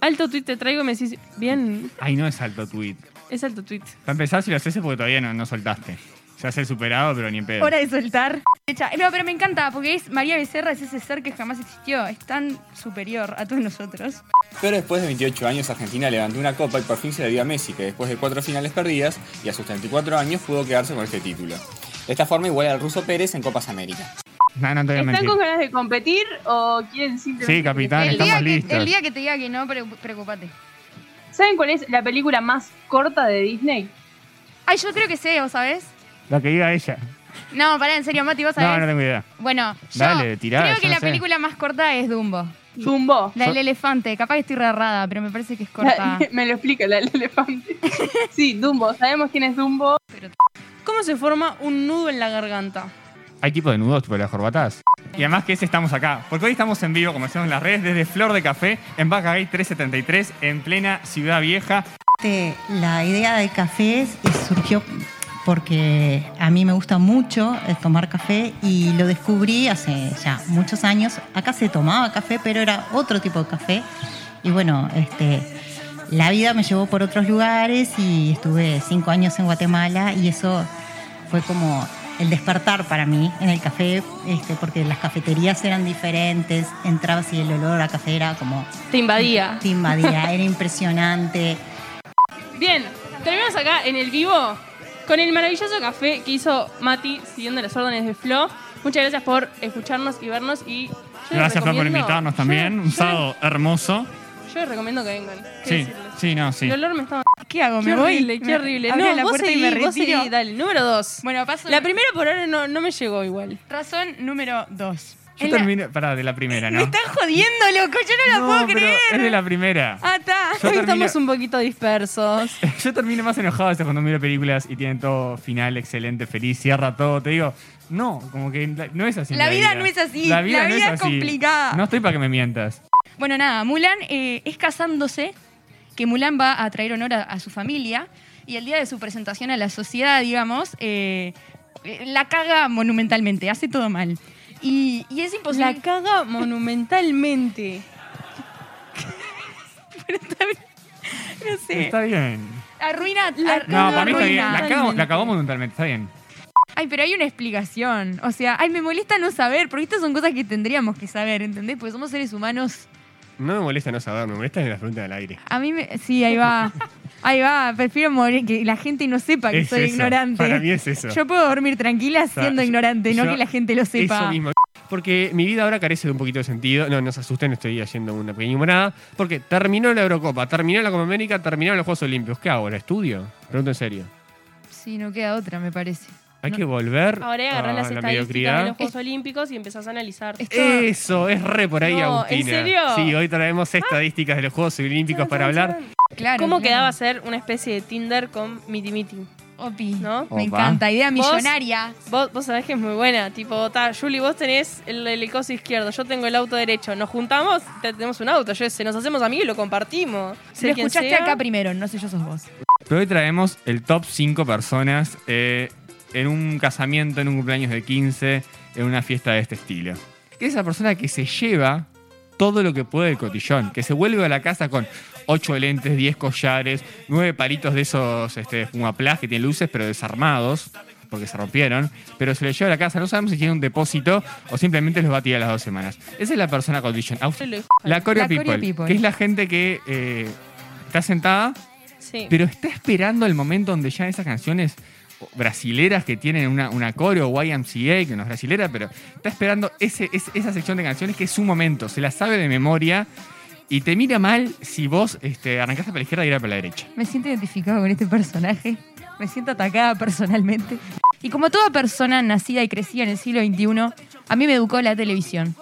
Alto tweet te traigo y me decís, bien, Ay, no es alto tweet. es alto tweet. Para empezar, si lo haces es porque todavía no, no soltaste. Se hace el superado, pero ni en pedo. Hora de soltar. Echa. No, pero me encanta porque es María Becerra, es ese ser que jamás existió. Es tan superior a todos nosotros. Pero después de 28 años, Argentina levantó una copa y por fin se le dio a Messi, que después de cuatro finales perdidas y a sus 34 años pudo quedarse con este título. De esta forma igual al ruso Pérez en Copas América. No, no te voy a ¿Están mentir. con ganas de competir o quieren simplemente... Sí, capitán, el, día estamos que, listos. el día que te diga que no, pre- preocupate. ¿Saben cuál es la película más corta de Disney? Ay, yo creo que sé, ¿vos sabés? Lo que diga ella. No, pará, en serio, Mati, ¿vos sabés? No, no tengo idea. Bueno, yo Dale, tirá, creo yo que no la sé. película más corta es Dumbo. Dumbo. La del elefante. Capaz que estoy re errada, pero me parece que es corta. Me lo explica la del elefante. sí, Dumbo. Sabemos quién es Dumbo. ¿Cómo se forma un nudo en la garganta? Hay tipo de nudos, tipo de las corbatas. Y además que ese estamos acá. Porque hoy estamos en vivo, como decimos en las redes, desde Flor de Café, en Bacagay 373, en plena Ciudad Vieja. Este, La idea del café es- surgió porque a mí me gusta mucho tomar café y lo descubrí hace ya muchos años. Acá se tomaba café, pero era otro tipo de café. Y bueno, este, la vida me llevó por otros lugares y estuve cinco años en Guatemala y eso fue como el despertar para mí en el café, este, porque las cafeterías eran diferentes, entrabas y el olor a café era como... Te invadía. Te invadía, era impresionante. Bien, terminamos acá en el vivo con el maravilloso café que hizo Mati siguiendo las órdenes de Flo. Muchas gracias por escucharnos y vernos y yo Gracias Flor, por invitarnos yo- también. Un yo- sábado hermoso. Yo les recomiendo que vengan. ¿Qué Sí, decirles? sí, no, sí. El olor me está... ¿Qué hago? Qué ¿Me voy? horrible, qué horrible. abrí No, la vos puerta y me seguí, vos retiro. seguí, dale. Número dos. Bueno, paso. La primera por ahora no, no me llegó igual. Razón número dos. Yo En la- terminé. Pará, de la primera, ¿no? Me están jodiendo, loco. Yo no la No, puedo pero creer. es de la primera. Ah, está. Hoy termino- estamos un poquito dispersos. Yo termino más enojado a veces cuando miro películas y tienen todo final excelente, feliz, cierra todo. Te digo, no, como que no es así. La vida no es así, La vida, la no vida es complicada. No estoy para que me mientas. Bueno, nada, Mulan eh, es casándose, que Mulan va a traer honor a, a su familia. y el día de su presentación a la sociedad, digamos, eh, eh, la caga monumentalmente, hace todo mal. Y, y es imposible. La caga monumentalmente. No sé. Está bien. Arruina. ar- No, para mí está bien. La cago, la cagó monumentalmente, está bien. Ay, pero hay una explicación. O sea, ay, me molesta no saber, porque estas son cosas que tendríamos que saber, ¿entendés? Porque somos seres humanos. No me molesta no saber, me molesta las preguntas del aire. A mí me. Sí, ahí va. Ahí va. Prefiero morir que la gente no sepa que Es soy eso, ignorante. para mí es eso. Yo puedo dormir tranquila sea, siendo yo- ignorante, no que la gente lo sepa. Eso mismo. Porque mi vida ahora carece de un poquito de sentido. No, no se asusten, estoy haciendo una pequeña humanada. Porque terminó la Eurocopa, terminó la Copa América, terminaron los Juegos Olímpicos. ¿Qué hago? ¿La estudio? Pregunto en serio. Sí, no queda otra, me parece. Hay que volver Ahora agarrás a las la estadísticas de los Juegos Olímpicos y empezás a analizar. Eso, es re por ahí, No, ¿en Agustina. serio? Sí, hoy traemos estadísticas de los Juegos Olímpicos para hablar. Claro. ¿Cómo claro. quedaba ser una especie de Tinder con Miti Miti? Opi. ¿No? Me encanta, idea Vos- millonaria. Vos, vos sabés que es muy buena. Tipo, ta, Julie, vos tenés el, el coso izquierdo, yo tengo el auto derecho. Nos juntamos, te- tenemos un auto. Yo sé, nos hacemos amigos y lo compartimos. Si lo escuchaste sea. acá primero, no sé yo sos vos. Pero hoy traemos el top 5 personas eh, en un casamiento, en un cumpleaños de 15, en una fiesta de este estilo. Es esa persona que se lleva todo lo que puede del cotillón, que se vuelve a la casa con 8 lentes, 10 collares, 9 palitos de esos este, fumaplás que tienen luces pero desarmados, porque se rompieron, pero se le lleva a la casa. No sabemos si tiene un depósito o simplemente los va a tirar las dos semanas. Esa es la persona cotillón. La Coreo people, que es la gente que eh, está sentada Sí. pero está esperando el momento donde ya esas canciones brasileras que tienen una, una coreo YMCA, que no es brasilera, pero está esperando ese, ese- esa sección de canciones que es su momento, se la sabe de memoria y te mira mal si vos este, arrancaste para la izquierda y ir para la derecha. Me siento identificado con este personaje. Me siento atacada personalmente. Y como toda persona nacida y crecida en el siglo XXI, a mí me educó la televisión.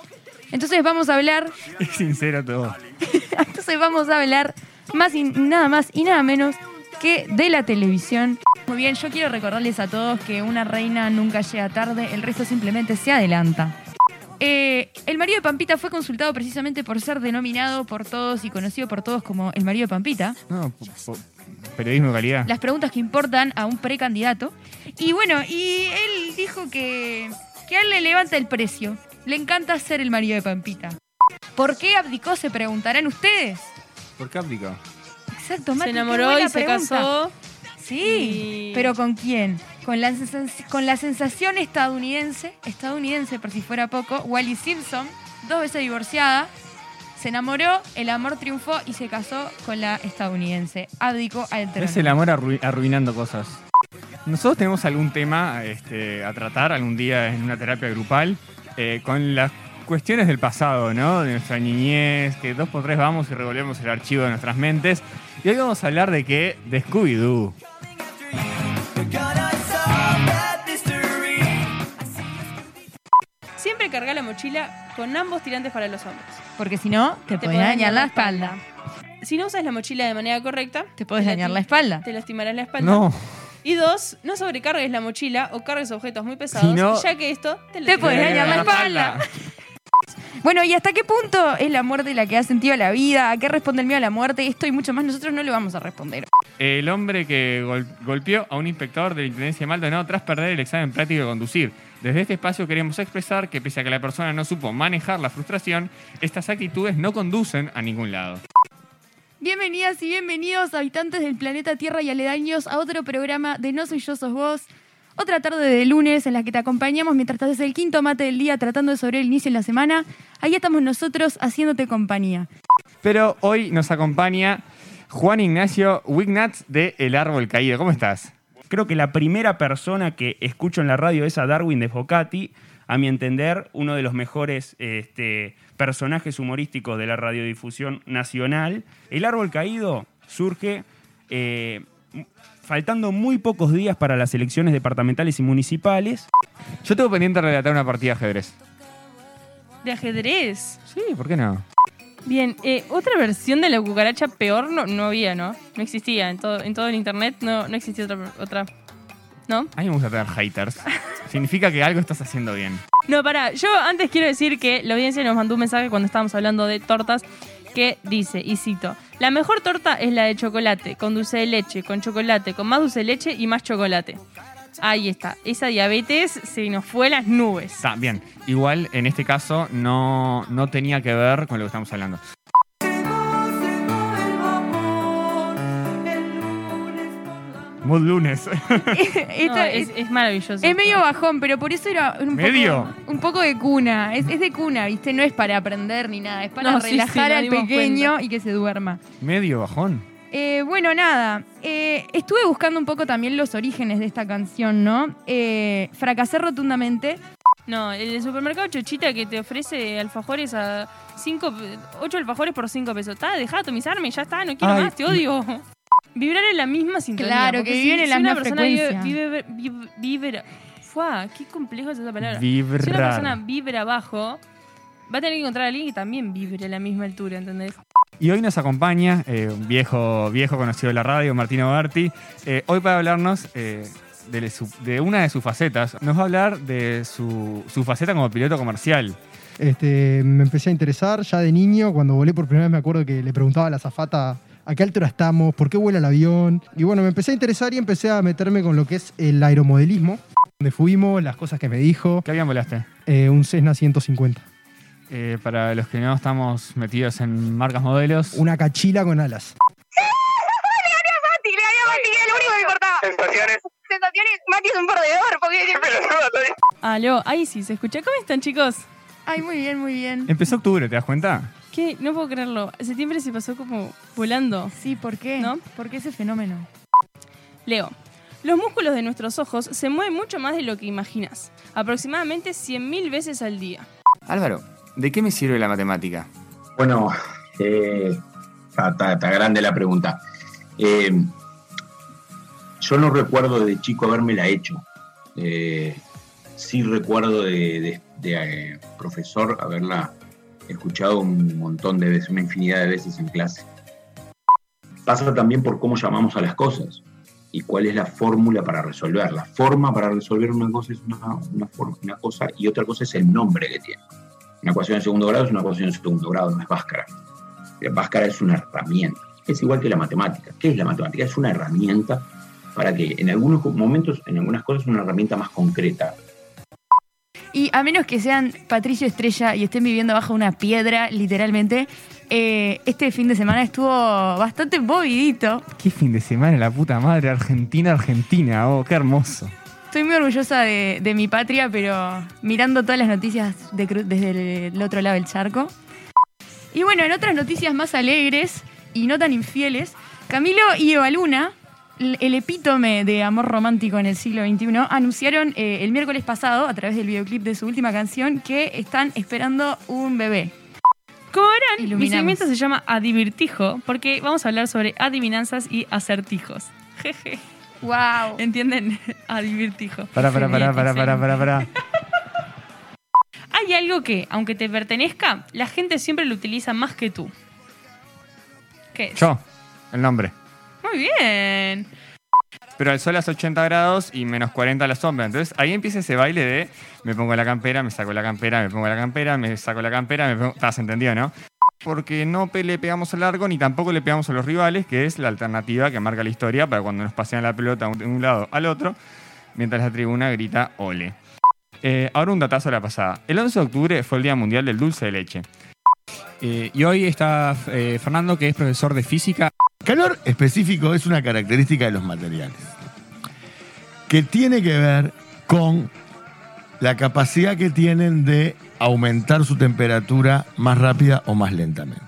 Entonces vamos a hablar, Es sincero todo. entonces vamos a hablar más y nada más y nada menos que de la televisión. Muy bien, yo quiero recordarles a todos que una reina nunca llega tarde, el resto simplemente se adelanta. Eh, el marido de Pampita fue consultado precisamente por ser denominado por todos y conocido por todos como el marido de Pampita. No, periodismo de calidad. las preguntas que importan a un precandidato. Y bueno, y él dijo que, que a él le levanta el precio. Le encanta ser el marido de Pampita. ¿Por qué abdicó? Se preguntarán ustedes. ¿Por qué abdicó? Exacto, Se Mati, enamoró y se pregunta. casó. Sí, y- pero ¿con quién? Con la, sens- con la sensación estadounidense, estadounidense por si fuera poco, Wally Simpson, dos veces divorciada, se enamoró, el amor triunfó y se casó con la estadounidense. Abdicó al trono. Es el amor arru- arruinando cosas. Nosotros tenemos algún tema este, a tratar algún día en una terapia grupal eh, con las cuestiones del pasado, ¿no? De nuestra niñez, que dos por tres vamos y revolvemos el archivo de nuestras mentes. Y hoy vamos a hablar de qué? De Scooby-Doo. Siempre carga la mochila con ambos tirantes para los hombros. Porque si no, te, Te podés dañar la espalda. Si no usas la mochila de manera correcta, Te la dañar la espalda. Te lastimarás la espalda. No. Y dos, no sobrecargues la mochila o cargues objetos muy pesados, Si no- ya que esto te, Te podés lastima. dañar la espalda. Bueno, ¿y hasta qué punto es la muerte la que ha sentido la vida? ¿A qué responde el miedo a la muerte? Esto y mucho más nosotros no le vamos a responder. El hombre que gol- golpeó a un inspector de la Intendencia de Maldonado tras perder el examen práctico de conducir. Desde este espacio queremos expresar que pese a que la persona no supo manejar la frustración, estas actitudes no conducen a ningún lado. Bienvenidas y bienvenidos, habitantes del planeta Tierra y aledaños, a otro programa de No Soy Yo Sos Vos. Otra tarde de lunes en la que te acompañamos mientras haces el quinto mate del día tratando de sobre el inicio de la semana. Ahí estamos nosotros haciéndote compañía. Pero hoy nos acompaña Juan Ignacio Wignatz de El Árbol Caído. ¿Cómo estás? Creo que la primera persona que escucho en la radio es a Darwin de Focati, a mi entender, uno de los mejores este, personajes humorísticos de la radiodifusión nacional. El árbol caído surge eh, faltando muy pocos días para las elecciones departamentales y municipales. Yo tengo pendiente relatar una partida de ajedrez. ¿De ajedrez? Sí, ¿por qué no? Bien, eh, otra versión de la cucaracha peor no, no había, ¿no? No existía. En todo, en todo el internet no, no existía otra, otra. ¿No? A mí me gusta tener haters. Significa que algo estás haciendo bien. No, pará. Yo antes quiero decir que la audiencia nos mandó un mensaje cuando estábamos hablando de tortas que dice, y cito, la mejor torta es la de chocolate, con dulce de leche, con chocolate, con más dulce de leche y más chocolate. Ahí está, esa diabetes se nos fue a las nubes. Está bien. Igual en este caso no, no tenía que ver con lo que estamos hablando. Mood lunes. Esto No, es, es, es maravilloso. es medio bajón, pero por eso era un ¿Medio? poco, un poco de cuna. Es, es de cuna, ¿viste? No es para aprender ni nada, es para No, sí, sí, relajar nos al dimos pequeño cuenta. y que se duerma. Medio bajón. Eh, bueno, nada. eh, estuve buscando un poco también los orígenes de esta canción, ¿no? Eh, fracasé rotundamente. No, el del supermercado Chochita que te ofrece alfajores a 5, 8 alfajores por 5 pesos. Está, deja de atomizarme, ya está, no quiero Ay, más, te odio. Vibrar en la misma sintonía. Claro, que si- viven en si la una misma persona vive- frecuencia. Vive, vive- vibra. Fua, qué complejo es esa palabra. Vibrar. Si una persona vibra abajo, va a tener que encontrar a alguien que también vibre a la misma altura, ¿entendés? Y hoy nos acompaña eh, un viejo, viejo conocido de la radio, Martino Barti. Eh, hoy para hablarnos eh, de, su- de una de sus facetas. Nos va a hablar de su, su faceta como piloto comercial. Este, me empecé a interesar ya de niño. Cuando volé por primera vez me acuerdo que le preguntaba a la azafata a qué altura estamos, por qué vuela el avión. Y bueno, me empecé a interesar y empecé a meterme con lo que es el aeromodelismo. Donde fuimos, las cosas que me dijo. ¿Qué avión volaste? Eh, un Cessna 150. Eh, para los que no estamos metidos en marcas modelos. Una cachila con alas. Mati, le gané a Mati, que es lo único que importaba. Sensaciones. Sensaciones, Mati es un perdedor, porque Aló, ahí sí, se escucha. ¿Cómo están, chicos? Ay, muy bien, muy bien. Empezó octubre, ¿te das cuenta? No puedo creerlo. Septiembre se pasó como volando. Sí, ¿por qué? ¿No? ¿Por qué ese fenómeno? Leo. Los músculos de nuestros ojos se mueven mucho más de lo que imaginas, aproximadamente 100.000 veces al día. Álvaro, ¿de qué me sirve la matemática? Bueno, eh, está, está- está grande la pregunta. Eh, yo no recuerdo de chico habérmela hecho. Eh, sí recuerdo de, de- de, eh, profesor haberla escuchado un montón de veces, una infinidad de veces en clase. Pasa también por cómo llamamos a las cosas y cuál es la fórmula para resolver. La forma para resolver una cosa es una, una cosa y otra cosa es el nombre que tiene. Una ecuación de segundo grado es una ecuación de segundo grado, no es Bhaskara. La Bhaskara es una herramienta. Es igual que la matemática. ¿Qué es la matemática? Es una herramienta para que en algunos momentos, en algunas cosas, una herramienta más concreta. Y a menos que sean Patricio Estrella y estén viviendo bajo una piedra, literalmente, eh, este fin de semana estuvo bastante movidito. Qué fin de semana, la puta madre, Argentina, Argentina, oh, qué hermoso. Estoy muy orgullosa de, de mi patria, pero mirando todas las noticias de desde el, otro lado del charco. Y bueno, en otras noticias más alegres y no tan infieles, Camilo y Eva Luna, l- el epítome de amor romántico en el siglo XXI, anunciaron eh, el miércoles pasado, a través del videoclip de su última canción, que están esperando un bebé. Como verán, mi segmento se llama Adivirtijo, porque vamos a hablar sobre adivinanzas y acertijos. Jeje. ¡Wow! ¿Entienden? Adivirtijo. Para, para, para, para, para, para, para. Hay algo que, aunque te pertenezca, la gente siempre lo utiliza más que tú. ¿Qué es? Yo, el nombre. Muy bien. Pero al sol a 80 grados y menos 40 a la sombra. Entonces ahí empieza ese baile de me pongo la campera, me saco la campera, me pongo la campera, me saco la campera, me pongo... ¿Estás entendido, no? Porque no le pegamos al largo ni tampoco le pegamos a los rivales, que es la alternativa que marca la historia para cuando nos pasean la pelota de un lado al otro, mientras la tribuna grita ole. Eh, ahora un datazo a la pasada. El 11 de octubre fue el Día Mundial del Dulce de Leche. Eh, y hoy está eh, Fernando, que es profesor de física. Calor específico es una característica de los materiales que tiene que ver con la capacidad que tienen de aumentar su temperatura más rápida o más lentamente.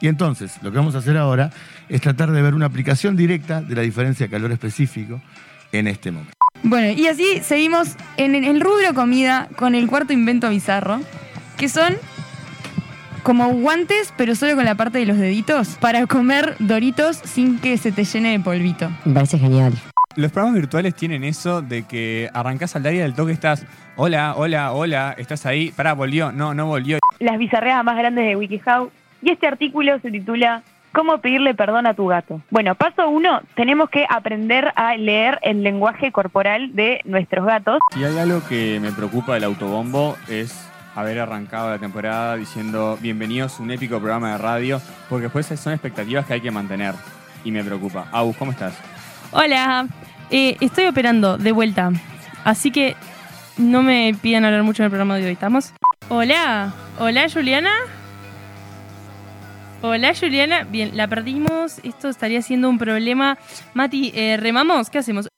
Y entonces, lo que vamos a hacer ahora es tratar de ver una aplicación directa de la diferencia de calor específico en este momento. Bueno, y así seguimos en el rubro comida con el cuarto invento bizarro, que son como guantes, pero solo con la parte de los deditos, para comer doritos sin que se te llene de polvito. Me parece genial. Los programas virtuales tienen eso de que arrancás al área del toque estás, hola, hola, hola, estás ahí, pará, volvió, no, no volvió. las bizarreadas más grandes de WikiHow. Y este artículo se titula ¿Cómo pedirle perdón a tu gato? Bueno, paso uno, tenemos que aprender a leer el lenguaje corporal de nuestros gatos. Si hay algo que me preocupa del autobombo es haber arrancado la temporada diciendo bienvenidos a un épico programa de radio, porque después son expectativas que hay que mantener y me preocupa. Agus, ¿cómo estás? Hola, eh, estoy operando de vuelta, así que no me pidan hablar mucho en el programa de hoy, ¿estamos? Hola, hola Juliana. Hola Juliana, bien, la perdimos, esto estaría siendo un problema. Mati, eh, ¿remamos? ¿Qué hacemos?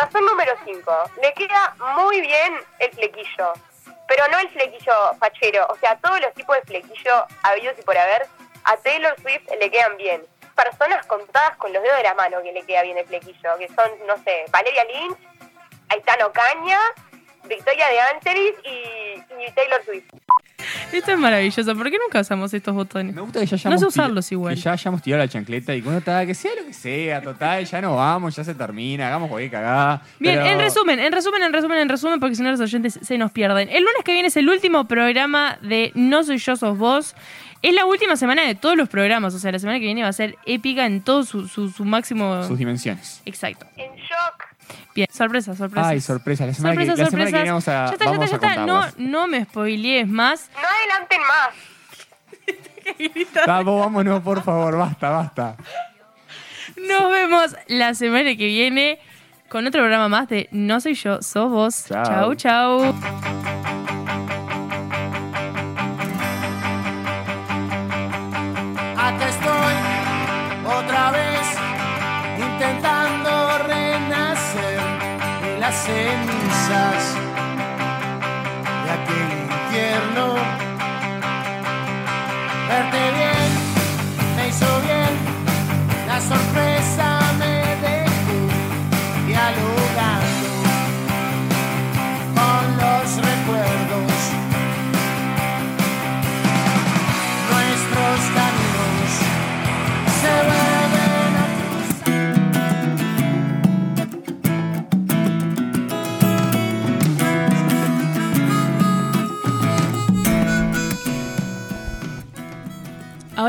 Razón número 5. Le queda muy bien el flequillo. Pero no el flequillo fachero. O sea, todos los tipos de flequillo habidos y por haber, a Taylor Swift le quedan bien. Personas contadas con los dedos de la mano que le queda bien el flequillo. Que son, no sé, Valeria Lynch, Aitano Caña, Victoria de Angelis y, y Taylor Swift. Esto es maravilloso, ¿por qué nunca usamos estos botones? Me gusta que ya No hayamos sé tir- usarlos igual. Que ya hayamos tirado la chancleta y que uno está, que sea lo que sea, total, ya no vamos, ya se termina, hagamos cualquier cagada. Bien, pero- en resumen, en resumen, en resumen, en resumen, porque si no los oyentes se nos pierden. El lunes que viene es el último programa de No Soy Yo, Sos Vos. Es la última semana de todos los programas, o sea, la semana que viene va a ser épica en todo su, su- su máximo... Sus dimensiones. Exacto. En shock. Bien, sorpresa, sorpresa. Ay, sorpresa, la semana, Sorpresa, que, la semana que viene vamos a, Ya está, ya está, ya está. No, no me spoilees más. No adelanten más. Vamos, vámonos, por favor, basta, basta. Nos vemos la semana que viene con otro programa más de No Soy Yo, Sos Vos. Chao. chau. chau.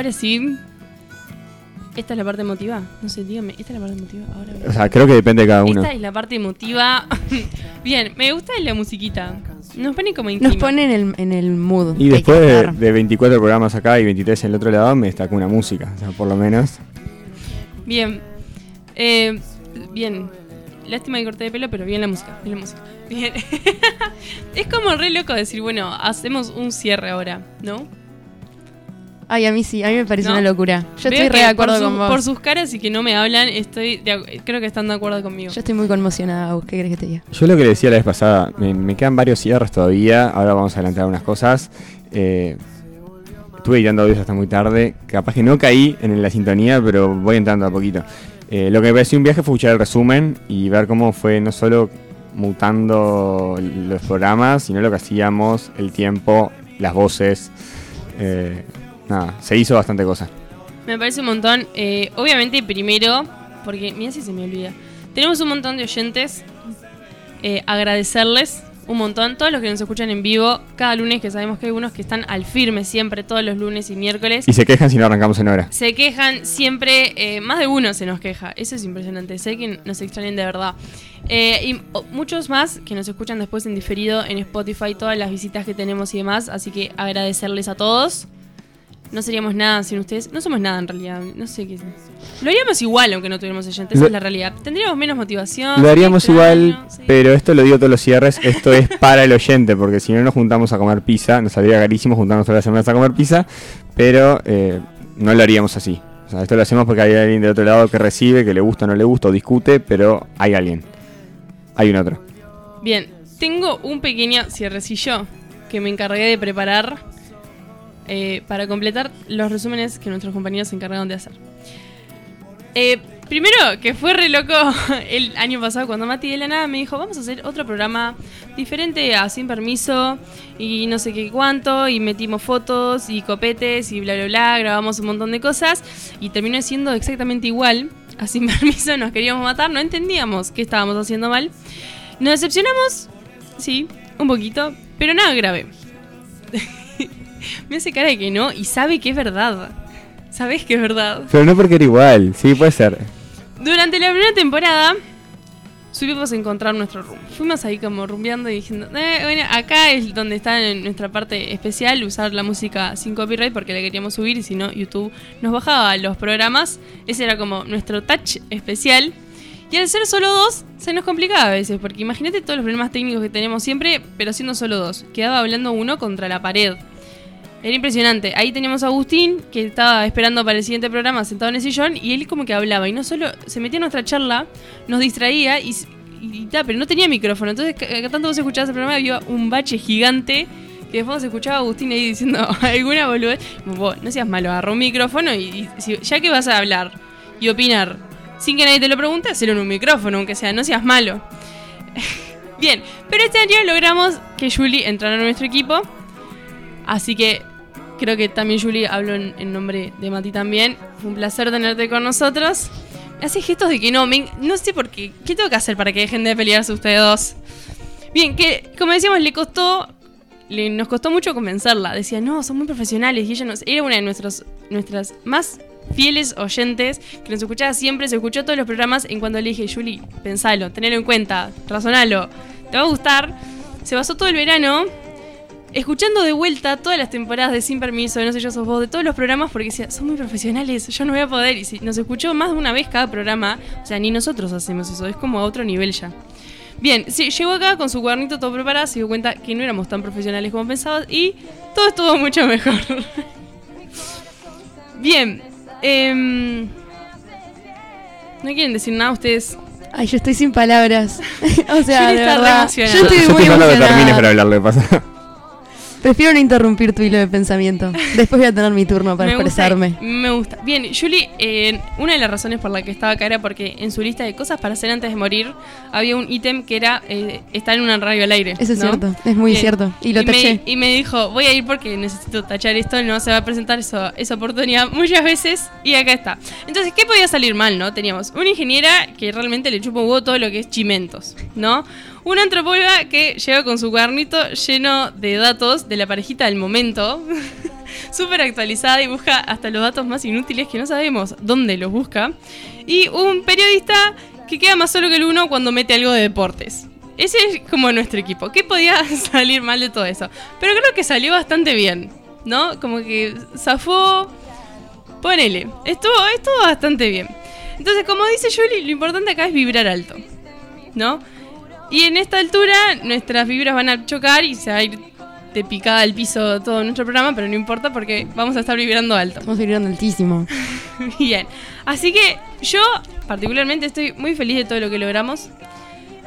Ahora sí. Esta es la parte emotiva. No sé, dígame, esta es la parte emotiva. Ahora O sea, creo que depende de cada uno. Esta es la parte emotiva. Bien, me gusta la musiquita. Nos pone como en clima. Nos pone en el, en el mood. Y que hay después que de, estar. de 24 programas acá y 23 en el otro lado, me destaca una música, o sea, por lo menos. Bien. Eh, bien. Lástima que corté de pelo, pero bien la música. Bien la música. Bien. es como re loco decir, bueno, hacemos un cierre ahora, ¿no? Ay, a mí sí, a mí me parece ¿No? una locura. Yo Veo estoy re de acuerdo su- con vos. por sus caras y que no me hablan, estoy de creo que están de acuerdo conmigo. Yo estoy muy conmocionada, ¿qué crees que te diga? Yo lo que le decía la vez pasada, me, me quedan varios cierres todavía, ahora vamos a adelantar unas cosas. Eh, estuve editando audios hasta muy tarde, capaz que no caí en la sintonía, pero voy entrando a poquito. Eh, lo que me pareció un viaje fue escuchar el resumen y ver cómo fue no solo mutando los programas, sino lo que hacíamos, el tiempo, las voces. Eh, nada, se hizo bastante cosa. Me parece un montón. Eh, obviamente, primero, porque mira si se me olvida. Tenemos un montón de oyentes. Eh, agradecerles un montón. Todos los que nos escuchan en vivo cada lunes, que sabemos que hay unos que están al firme siempre, todos los lunes y miércoles. Y se quejan si no arrancamos en hora. Se quejan siempre, eh, más de uno se nos queja. Eso es impresionante. Sé que nos extrañan de verdad. Eh, y oh, muchos más que nos escuchan después en diferido en Spotify, todas las visitas que tenemos y demás. Así que agradecerles a todos. No seríamos nada sin ustedes. No somos nada en realidad. No sé qué. Lo haríamos igual aunque no tuviéramos oyentes. Esa es la realidad. Tendríamos menos motivación. Lo haríamos igual, pero esto lo digo todos los cierres, esto es para el oyente, porque si no nos juntamos a comer pizza, nos saldría carísimo juntarnos todas las semanas a comer pizza, pero eh, no lo haríamos así. O sea, esto lo hacemos porque hay alguien del otro lado que recibe, que le gusta o no le gusta, o discute, pero hay alguien. Hay un otro. Bien, tengo un pequeño cierrecillo que me encargué de preparar eh, para completar los resúmenes que nuestros compañeros se encargaron de hacer. Eh, primero, que fue re loco el año pasado cuando Mati de la nada me dijo, vamos a hacer otro programa diferente a Sin Permiso y no sé qué cuánto, y metimos fotos y copetes y bla, bla, bla, grabamos un montón de cosas y terminó siendo exactamente igual. A Sin Permiso nos queríamos matar, no entendíamos qué estábamos haciendo mal. Nos decepcionamos, sí, un poquito, pero nada grave. me hace cara de que no y sabe que es verdad. Sabes que es verdad. Pero no porque era igual, sí, puede ser. Durante la primera temporada supimos encontrar nuestro rumbo. Fuimos ahí como rumbeando y diciendo, "Eh, bueno, acá es donde está en nuestra parte especial, usar la música sin copyright porque la queríamos subir y si no, YouTube nos bajaba los programas. Ese era como nuestro touch especial. Y al ser solo dos, se nos complicaba a veces, porque imagínate todos los problemas técnicos que tenemos siempre, pero siendo solo dos. Quedaba hablando uno contra la pared. Era impresionante. Ahí teníamos a Agustín, que estaba esperando para el siguiente programa sentado en el sillón, y él como que hablaba. Y no solo se metía en nuestra charla, nos distraía y, y, ta, pero no tenía micrófono. Entonces, ca- cada tanto vos escuchabas el programa, había un bache gigante. Que después se escuchaba a Agustín ahí diciendo alguna boludez. No seas malo, agarra un micrófono y, y ya que vas a hablar y opinar sin que nadie te lo pregunte, hacerlo en un micrófono, aunque sea, no seas malo. Bien, pero este año logramos que Julie entrara a nuestro equipo. Así que creo que también Julie habló en, nombre de Mati también. Fue un placer tenerte con nosotros. Hace gestos de que no, me- no sé por qué. ¿Qué tengo que hacer para que dejen de pelearse ustedes dos? Bien, que como decíamos, le costó. nos costó mucho convencerla. Decía, no, son muy profesionales. Y ella era una de nuestros, nuestras más fieles oyentes que nos escuchaba siempre. Se escuchó todos los programas. En cuando le dije, Julie, pensalo, tenelo en cuenta, razonalo, te va a gustar. Se basó todo el verano escuchando de vuelta todas las temporadas de Sin Permiso, de No sé yo sos vos, de todos los programas, porque decía, son muy profesionales, yo no voy a poder. Y si nos escuchó más de una vez cada programa, o sea, ni nosotros hacemos eso, es como a otro nivel ya. Bien, sí, llegó acá con su cuadernito todo preparado, se dio cuenta que no éramos tan profesionales como pensaba y todo estuvo mucho mejor. Bien, em, ¿no quieren decir nada ustedes? Ay, yo estoy sin palabras. o sea, de verdad. Yo estoy Yo muy estoy emocionada. para hablarle, pasa. Prefiero no interrumpir tu hilo de pensamiento. Después voy a tener mi turno para me gusta, expresarme. me gusta. Bien, Julie, eh, una de las razones por la que estaba acá era porque en su lista de cosas para hacer antes de morir había un ítem que era eh, estar en una radio al aire. Eso es ¿no? cierto, es muy Bien. cierto. Y lo taché. y me dijo, voy a ir porque necesito tachar esto, no se va a presentar eso, esa oportunidad muchas veces y acá está. Entonces, ¿qué podía salir mal, no? Teníamos una ingeniera que realmente le chupa un huevo todo lo que es chimentos, ¿no? Una antropóloga que llega con su cuadernito lleno de datos de la parejita del momento, súper actualizada y busca hasta los datos más inútiles que no sabemos dónde los busca. Y un periodista que queda más solo que el uno cuando mete algo de deportes. Ese es como nuestro equipo. ¿Qué podía salir mal de todo eso? Pero creo que salió bastante bien, ¿no? Como que zafó. Ponele. Estuvo, estuvo bastante bien. Entonces, como dice Julie, lo importante acá es vibrar alto, ¿no? Y en esta altura nuestras vibras van a chocar y se va a ir de picada al piso todo nuestro programa, pero no importa porque vamos a estar vibrando alto. Estamos vibrando altísimo. Bien. Así que yo particularmente estoy muy feliz de todo lo que logramos.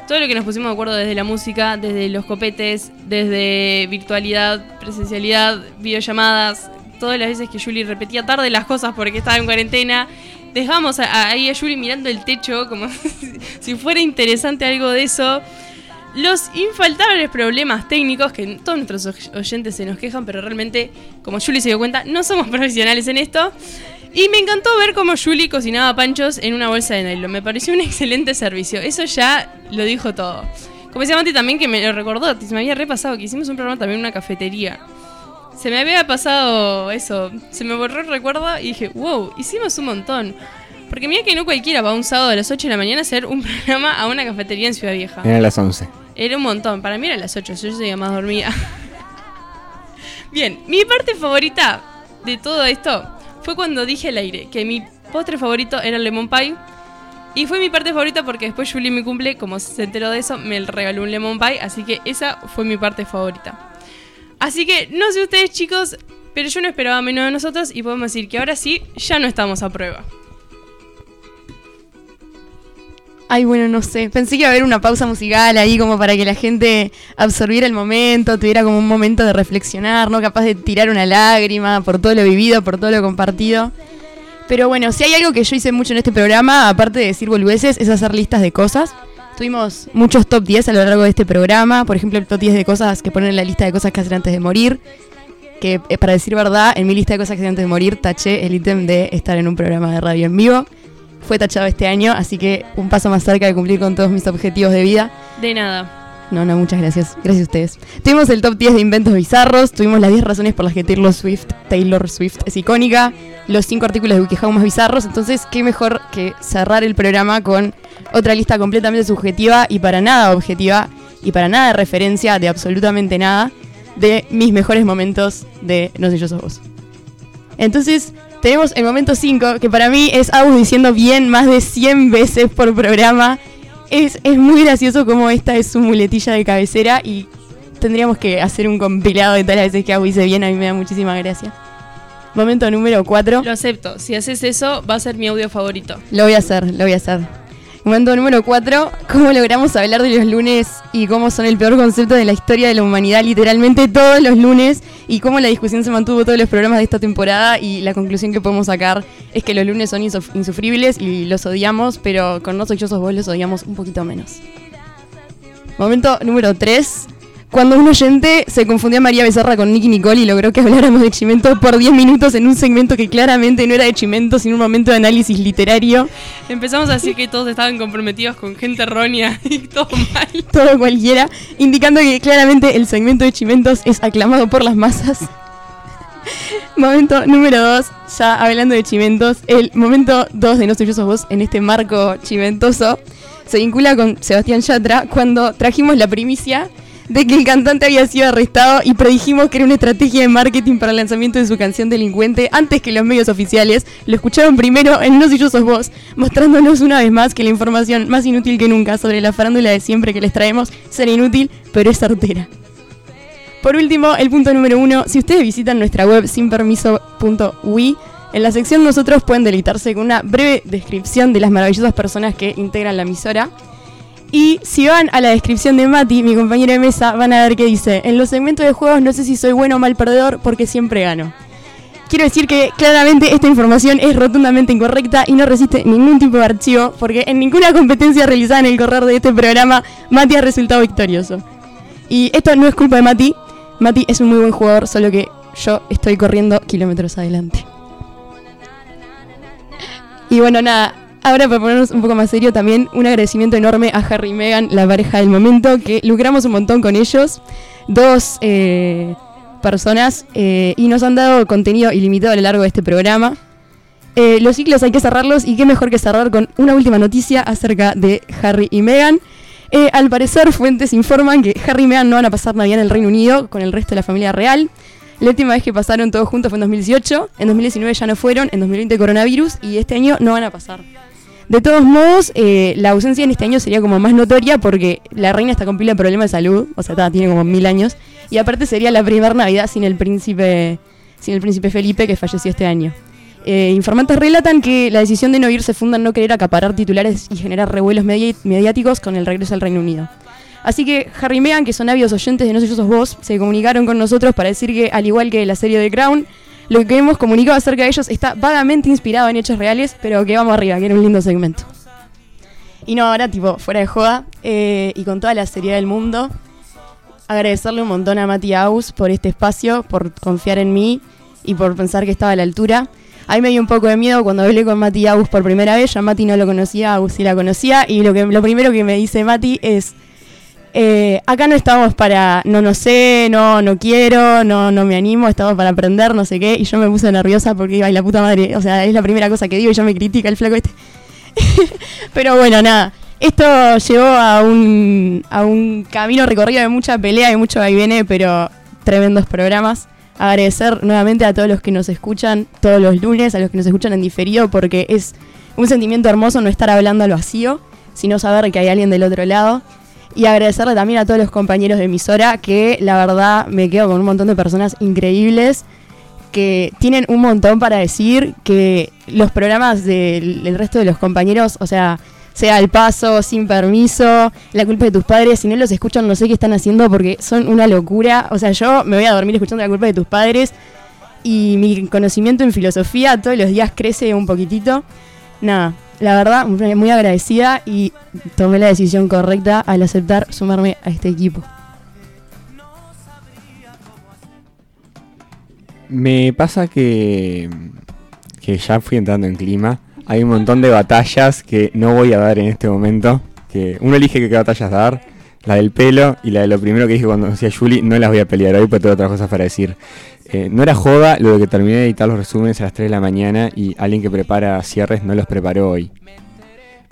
Todo lo que nos pusimos de acuerdo desde la música, desde los copetes, desde virtualidad, presencialidad, videollamadas, todas las veces que Julie repetía tarde las cosas porque estaba en cuarentena. Dejamos a- a- ahí a Julie mirando el techo como si fuera interesante algo de eso. Los infaltables problemas técnicos que todos nuestros oy- oyentes se nos quejan, pero realmente, como Julie se dio cuenta, no somos profesionales en esto. Y me encantó ver cómo Julie cocinaba panchos en una bolsa de nylon. Me pareció un excelente servicio. Eso ya lo dijo todo. Como decía Mati también que me lo recordó, se me había repasado que hicimos un programa también en una cafetería. Se me había pasado eso, se me borró el recuerdo y dije, wow, hicimos un montón. Porque mira que no cualquiera va un sábado a las 8 de la mañana a hacer un programa a una cafetería en Ciudad Vieja. Eran las 11. Era un montón. Para mí era las 8, yo seguía más dormida. Bien, mi parte favorita de todo esto fue cuando dije al aire que mi postre favorito era el lemon pie. Y fue mi parte favorita porque después Julie mi cumple, como se enteró de eso, me regaló un lemon pie. Así que esa fue mi parte favorita. Así que no sé ustedes chicos, pero yo no esperaba menos de nosotros y podemos decir que ahora sí, ya no estamos a prueba. Ay, bueno, no sé. Pensé que iba a haber una pausa musical ahí como para que la gente absorbiera el momento, tuviera como un momento de reflexionar, ¿no? Capaz de tirar una lágrima por todo lo vivido, por todo lo compartido. Pero bueno, si hay algo que yo hice mucho en este programa, aparte de decir boludeces, es hacer listas de cosas. Tuvimos muchos top 10 a lo largo de este programa. Por ejemplo, el top 10 de cosas que ponen en la lista de cosas que hacer antes de morir. Que para decir verdad, en mi lista de cosas que hacer antes de morir, taché el ítem de estar en un programa de radio en vivo. Fue tachado este año, así que un paso más cerca de cumplir con todos mis objetivos de vida. De nada. No, no, muchas gracias. Gracias a ustedes. Tuvimos el top 10 de inventos bizarros, tuvimos las 10 razones por las que Taylor Swift, Taylor Swift es icónica, los 5 artículos de WikiHow más bizarros, entonces qué mejor que cerrar el programa con otra lista completamente subjetiva y para nada objetiva y para nada de referencia de absolutamente nada de mis mejores momentos de No sé yo sos vos. Entonces, tenemos el momento 5, que para mí es Agus diciendo bien más de 100 veces por programa. Es, es muy gracioso como esta es su muletilla de cabecera y tendríamos que hacer un compilado de todas las veces que Agus dice bien, a mí me da muchísima gracia. Momento número 4. Lo acepto. Si haces eso, va a ser mi audio favorito. Lo voy a hacer, lo voy a hacer. Momento número 4. ¿Cómo logramos hablar de los lunes y cómo son el peor concepto de la historia de la humanidad literalmente todos los lunes? Y cómo la discusión se mantuvo todos los programas de esta temporada y la conclusión que podemos sacar es que los lunes son insuf- insufribles y los odiamos, pero con No Soy Yo Sos Vos los odiamos un poquito menos. Momento número 3. Cuando un oyente se confundió a María Becerra con Nicky Nicole y logró que habláramos de Chimento por 10 minutos en un segmento que claramente no era de Chimento, sino un momento de análisis literario. Empezamos a decir que todos estaban comprometidos con gente errónea y todo mal. todo cualquiera, indicando que claramente el segmento de Chimentos es aclamado por las masas. momento número 2, ya hablando de Chimentos, el momento 2 de No Soy Yo Sos Vos en este marco chimentoso se vincula con Sebastián Yatra cuando trajimos la primicia de que el cantante había sido arrestado y predijimos que era una estrategia de marketing para el lanzamiento de su canción Delincuente antes que los medios oficiales. Lo escucharon primero en No Soy Yo Sos Vos, mostrándonos una vez más que la información más inútil que nunca sobre la farándula de siempre que les traemos será inútil, pero es certera. Por último, el punto número uno, si ustedes visitan nuestra web sinpermiso.ui, en la sección nosotros pueden deleitarse con una breve descripción de las maravillosas personas que integran la emisora. Y si van a la descripción de Mati, mi compañero de mesa, van a ver que dice, en los segmentos de juegos no sé si soy bueno o mal perdedor porque siempre gano. Quiero decir que claramente esta información es rotundamente incorrecta y no resiste ningún tipo de archivo porque en ninguna competencia realizada en el correr de este programa Mati ha resultado victorioso. Y esto no es culpa de Mati, Mati es un muy buen jugador, solo que yo estoy corriendo kilómetros adelante. Y bueno, nada, ahora para ponernos un poco más serio, también un agradecimiento enorme a Harry y Meghan, la pareja del momento, que lucramos un montón con ellos. Dos eh, personas eh, y nos han dado contenido ilimitado a lo largo de este programa. Eh, los ciclos hay que cerrarlos y qué mejor que cerrar con una última noticia acerca de Harry y Meghan. Al parecer, fuentes informan que Harry y Meghan no van a pasar Navidad en el Reino Unido con el resto de la familia real. La última vez que pasaron todos juntos fue en 2018, en 2019 ya no fueron, en 2020 coronavirus y este año no van a pasar. De todos modos, eh, la ausencia en este año sería como más notoria porque la reina está con pila de problemas de salud, o sea, tiene como mil años, y aparte sería la primera Navidad sin el príncipe, sin el príncipe Felipe que falleció este año. Eh, informantes relatan que la decisión de no ir se funda en no querer acaparar titulares y generar revuelos medi- mediáticos con el regreso al Reino Unido. Así que Harry y Meghan, que son ávidos oyentes de No sé sos vos, se comunicaron con nosotros para decir que, al igual que la serie de Crown, lo que hemos comunicado acerca de ellos está vagamente inspirado en hechos reales, pero que vamos arriba, que era un lindo segmento. Y no, ahora, tipo, fuera de joda, eh, y con toda la seriedad del mundo, agradecerle un montón a Mati Aus por este espacio, por confiar en mí y por pensar que estaba a la altura. A mí me dio un poco de miedo cuando hablé con Mati Agus por primera vez. Ya Mati no lo conocía, Agus sí la conocía. Y lo, que, lo primero que me dice Mati es: eh, Acá no estamos para no, no sé, no, no quiero, no, no me animo, estamos para aprender, no sé qué. Y yo me puse nerviosa porque, ay, la puta madre, o sea, es la primera cosa que digo y ya me critica el flaco este. Pero bueno, nada. Esto llevó a un, a un camino recorrido de mucha pelea y mucho vaivene, pero tremendos programas. Agradecer nuevamente a todos los que nos escuchan todos los lunes, a los que nos escuchan en diferido, porque es un sentimiento hermoso no estar hablando al vacío, sino saber que hay alguien del otro lado. Y agradecerle también a todos los compañeros de emisora, que la verdad me quedo con un montón de personas increíbles que tienen un montón para decir, que los programas del, resto de los compañeros, o sea, sea el paso, sin permiso, la culpa de tus padres, si no los escuchan no sé qué están haciendo porque son una locura. O sea, yo me voy a dormir escuchando la culpa de tus padres y mi conocimiento en filosofía todos los días crece un poquitito. Nada, la verdad, muy agradecida y tomé la decisión correcta al aceptar sumarme a este equipo. Me pasa que, que ya fui entrando en clima. Hay un montón de batallas que no voy a dar en este momento. Que uno elige qué batallas dar. La del pelo y la de lo primero que dije cuando decía Julie, no las voy a pelear hoy, pero tengo otras cosas para decir. Eh, no era joda lo de que terminé de editar los resúmenes a las 3 de la mañana y alguien que prepara cierres no los preparó hoy.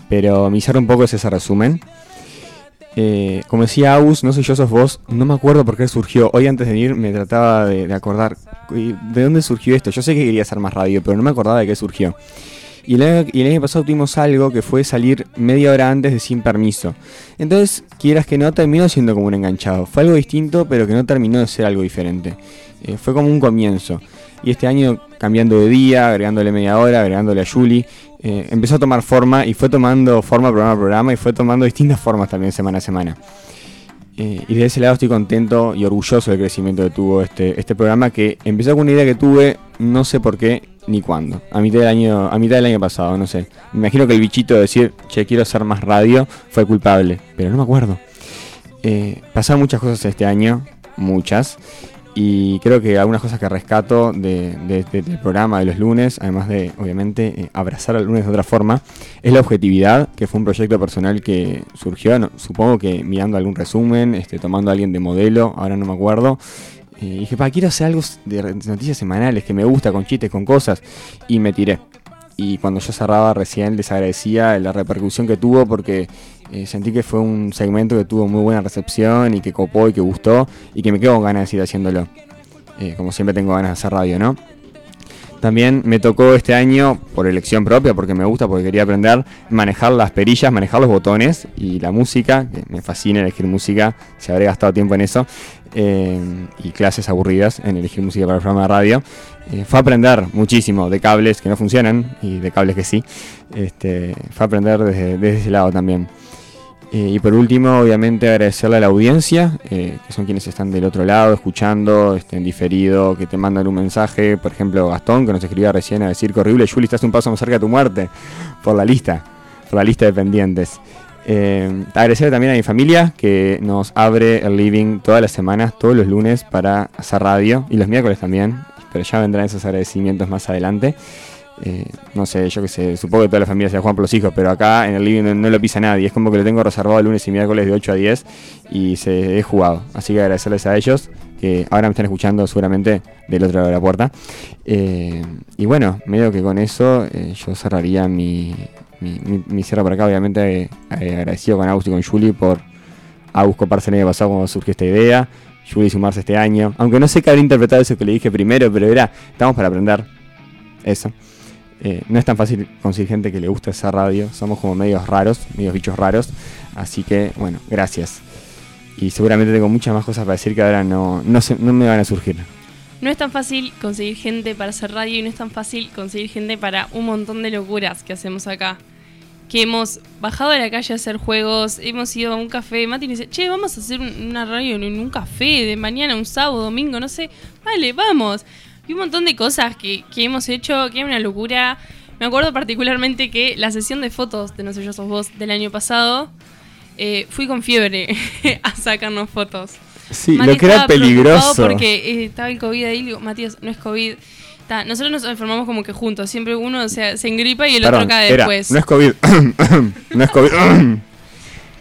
Pero mi cierre un poco es ese resumen. Eh, como decía Aus, no soy yo, sos vos. No me acuerdo por qué surgió. Hoy antes de venir me trataba de, acordar "Uy, de dónde surgió esto. Yo sé que quería hacer más radio, pero no me acordaba de qué surgió. Y el, año, y el año pasado tuvimos algo que fue salir media hora antes de sin permiso. Entonces, quieras que no, terminó siendo como un enganchado. Fue algo distinto, pero que no terminó de ser algo diferente. Eh, fue como un comienzo. Y este año, cambiando de día, agregándole media hora, agregándole a Julie, eh, empezó a tomar forma y fue tomando forma programa a programa y fue tomando distintas formas también semana a semana. Eh, y de ese lado estoy contento y orgulloso del crecimiento que tuvo este, este programa que empezó con una idea que tuve, no sé por qué ni cuándo. A mitad del año, a mitad del año pasado, no sé. Me imagino que el bichito de decir, che, quiero hacer más radio, fue culpable, pero no me acuerdo. Pasaron muchas cosas este año, muchas. Y creo que algunas cosas que rescato de, de- del programa de los lunes, además de, obviamente, eh, abrazar al lunes de otra forma, es la objetividad, que fue un proyecto personal que surgió, supongo que mirando algún resumen, este, tomando a alguien de modelo, ahora no me acuerdo. Eh, y dije, pa, quiero hacer algo de noticias semanales que me gusta, con chistes, con cosas. Y me tiré. Y cuando yo cerraba recién les agradecía la repercusión que tuvo porque eh, sentí que fue un segmento que tuvo muy buena recepción y que copó y que gustó y que me quedo con ganas de seguir haciéndolo. Eh, como siempre tengo ganas de hacer radio, ¿no? También me tocó este año, por elección propia, porque me gusta, porque quería aprender, manejar las perillas, manejar los botones y la música, que me fascina elegir música, se habré gastado tiempo en eso, eh, y clases aburridas en elegir música para el programa de radio. Eh, fue aprender muchísimo de cables que no funcionan y de cables que sí. Este, fue aprender desde ese lado también. Eh, y por último, obviamente agradecerle a la audiencia, eh, que son quienes están del otro lado, escuchando, en diferido, que te mandan un mensaje. Por ejemplo, Gastón, que nos escribía recién a decir horrible, Juli, estás un paso más cerca de tu muerte, por la lista, por la lista de pendientes. Eh, agradecer también a mi familia, que nos abre el living todas las semanas, todos los lunes, para hacer radio, y los miércoles también, pero ya vendrán esos agradecimientos más adelante. Eh, no sé, yo que sé, supongo que toda la familia se juegan por los hijos, pero acá en el living no, lo pisa nadie. Es como que lo tengo reservado lunes y miércoles de 8 a 10 y se he jugado. Así que agradecerles a ellos, que ahora me están escuchando seguramente del otro lado de la puerta. Eh, y bueno, medio que con eso eh, yo cerraría mi, mi, mi- cierre por acá. Obviamente eh, agradecido con Agus y con Julie por Agus coparse el año pasado cuando surgió esta idea. Julie sumarse este año. Aunque no sé qué habrá interpretado eso que le dije primero, pero era, estamos para aprender. Eso. Eh, no es tan fácil conseguir gente que le guste esa radio. Somos como medios raros, medios bichos raros. Así que, bueno, gracias. Y seguramente tengo muchas más cosas para decir que ahora no, no, se- no me van a surgir. No es tan fácil conseguir gente para hacer radio y no es tan fácil conseguir gente para un montón de locuras que hacemos acá. Que hemos bajado a la calle a hacer juegos, hemos ido a un café. Mati me dice, che, vamos a hacer un- una radio en un café de mañana, un sábado, domingo, no sé. Vale, vamos. Y un montón de cosas que, que hemos hecho, que era una locura. Me acuerdo particularmente que la sesión de fotos de No sé yo sos vos del año pasado, eh, fui con fiebre a sacarnos fotos. Sí, Mati lo que era peligroso. Porque eh, estaba el COVID ahí, y digo, Matías, no es COVID. Ta, nosotros nos enfermamos como que juntos, siempre uno se, se engripa y el Perdón, otro cae era, después. no es COVID. no es COVID.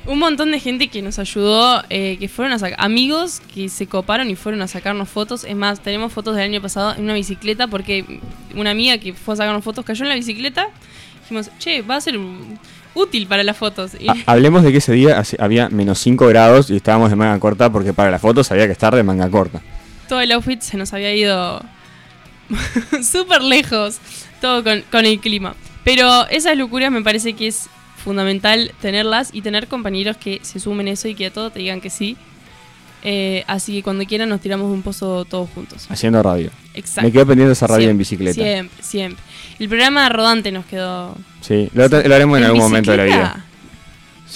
Un montón de gente que nos ayudó, eh, que fueron a sacar, amigos que se coparon y fueron a sacarnos fotos. Es más, tenemos fotos del año pasado en una bicicleta porque una amiga que fue a sacarnos fotos cayó en la bicicleta. Dijimos, che, va a ser útil para las fotos. Y Hablemos de que ese día había menos 5 grados y estábamos de manga corta porque para las fotos había que estar de manga corta. todo el outfit se nos había ido súper lejos, todo con, con el clima. Pero esas locuras me parece que es fundamental tenerlas y tener compañeros que se sumen eso y que a todo te digan que sí. Eh, así que cuando quieran nos tiramos de un pozo todos juntos. Haciendo radio. Exacto. Me quedo pendiente de esa radio en bicicleta. Siempre, siempre. El programa rodante nos quedó. Sí, lo, lo haremos en, ¿En algún momento de la vida.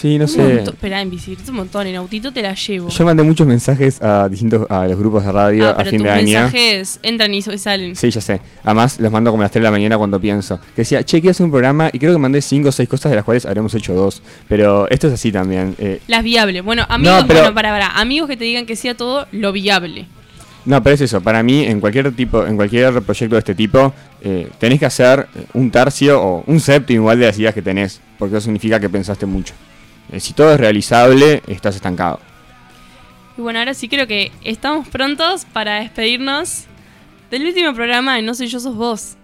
Sí, no Un sé. Esperá, en bicicleta un montón, en autito te la llevo. Yo mandé muchos mensajes a distintos a los grupos de radio ah, a pero fin de año. mensajes entran y salen. Sí, ya sé. Además, los mando como a las 3 de la mañana cuando pienso. Que decía, che, quiero hacer un programa y creo que mandé 5 o 6 cosas de las cuales habremos hecho dos. Pero esto es así también. eh, Las viables. Bueno, amigos, No, pero- bueno, para, para. Amigos que te digan que sí a todo, lo viable. No, pero es eso. Para mí, en cualquier tipo, en cualquier proyecto de este tipo, eh, tenés que hacer un tercio o un séptimo igual de las ideas que tenés, porque eso significa que pensaste mucho. Eh, si todo es realizable, estás estancado. Y bueno, ahora sí creo que estamos prontos para despedirnos del último programa de No Soy Yo Sos Vos.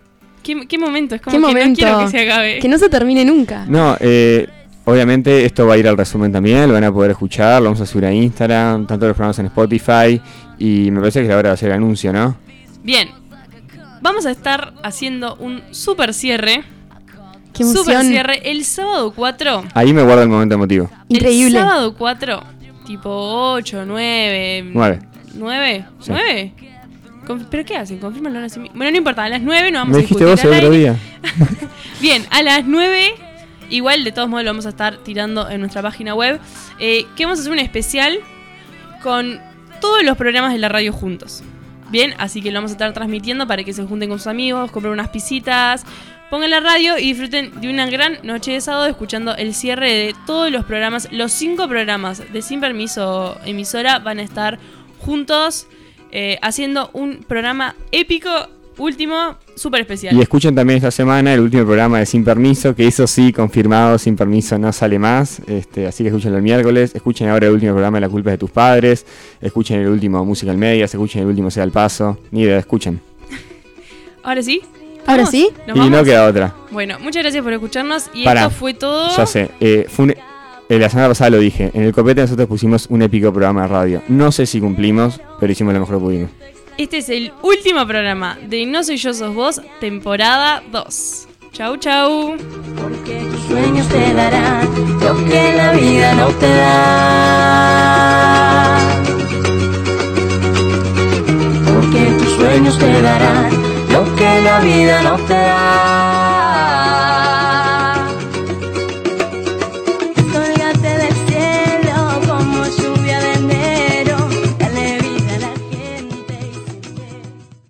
¿Qué, qué momento? Es como ¿Qué que momento? no quiero que se acabe. Que no se termine nunca. No, eh, obviamente esto va a ir al resumen también, lo van a poder escuchar, lo vamos a subir a Instagram, tanto los programas en Spotify, y me parece que es la hora de hacer el anuncio, ¿no? Bien. Vamos a estar haciendo un super cierre. Qué. Super cierre el sábado 4. Ahí me guardo el momento emotivo. Increíble. El sábado 4, tipo 8, 9. Nueve. ¿9? Sí. ¿9? Conf- ¿Pero qué hacen? Confirman Bueno, no importa, a las 9 no vamos Me a dijiste discutir vos el otro día. Bien, a las 9, igual de todos modos lo vamos a estar tirando en nuestra página web. Eh, que vamos a hacer un especial con todos los programas de la radio juntos. Bien, así que lo vamos a estar transmitiendo para que se junten con sus amigos, compren unas pisitas, pongan la radio y disfruten de una gran noche de sábado escuchando el cierre de todos los programas. Los cinco programas de Sin Permiso Emisora van a estar juntos eh, haciendo un programa épico, último, súper especial. Y escuchen también esta semana el último programa de Sin Permiso, que eso sí, confirmado, Sin Permiso no sale más. Este, así que escuchen el miércoles. Escuchen ahora el último programa de La culpa de tus padres. Escuchen el último Musical Medias. Escuchen el último Sea el Paso. Ni idea, escuchen. Ahora sí. ¿Ahora sí? ¿Nos Y vamos? no queda otra. Bueno, muchas gracias por escucharnos y Pará. esto fue todo. Ya sé. eh, fue un- eh, la semana pasada lo dije. En el copete nosotros pusimos un épico programa de radio. No sé si cumplimos, pero hicimos lo mejor que pudimos. Este es el último programa de No Soy Yo Sos Vos, temporada 2. Chau, chau. Tus sueños te darán lo que la vida no te da. Porque tus sueños te darán lo que la vida no te da.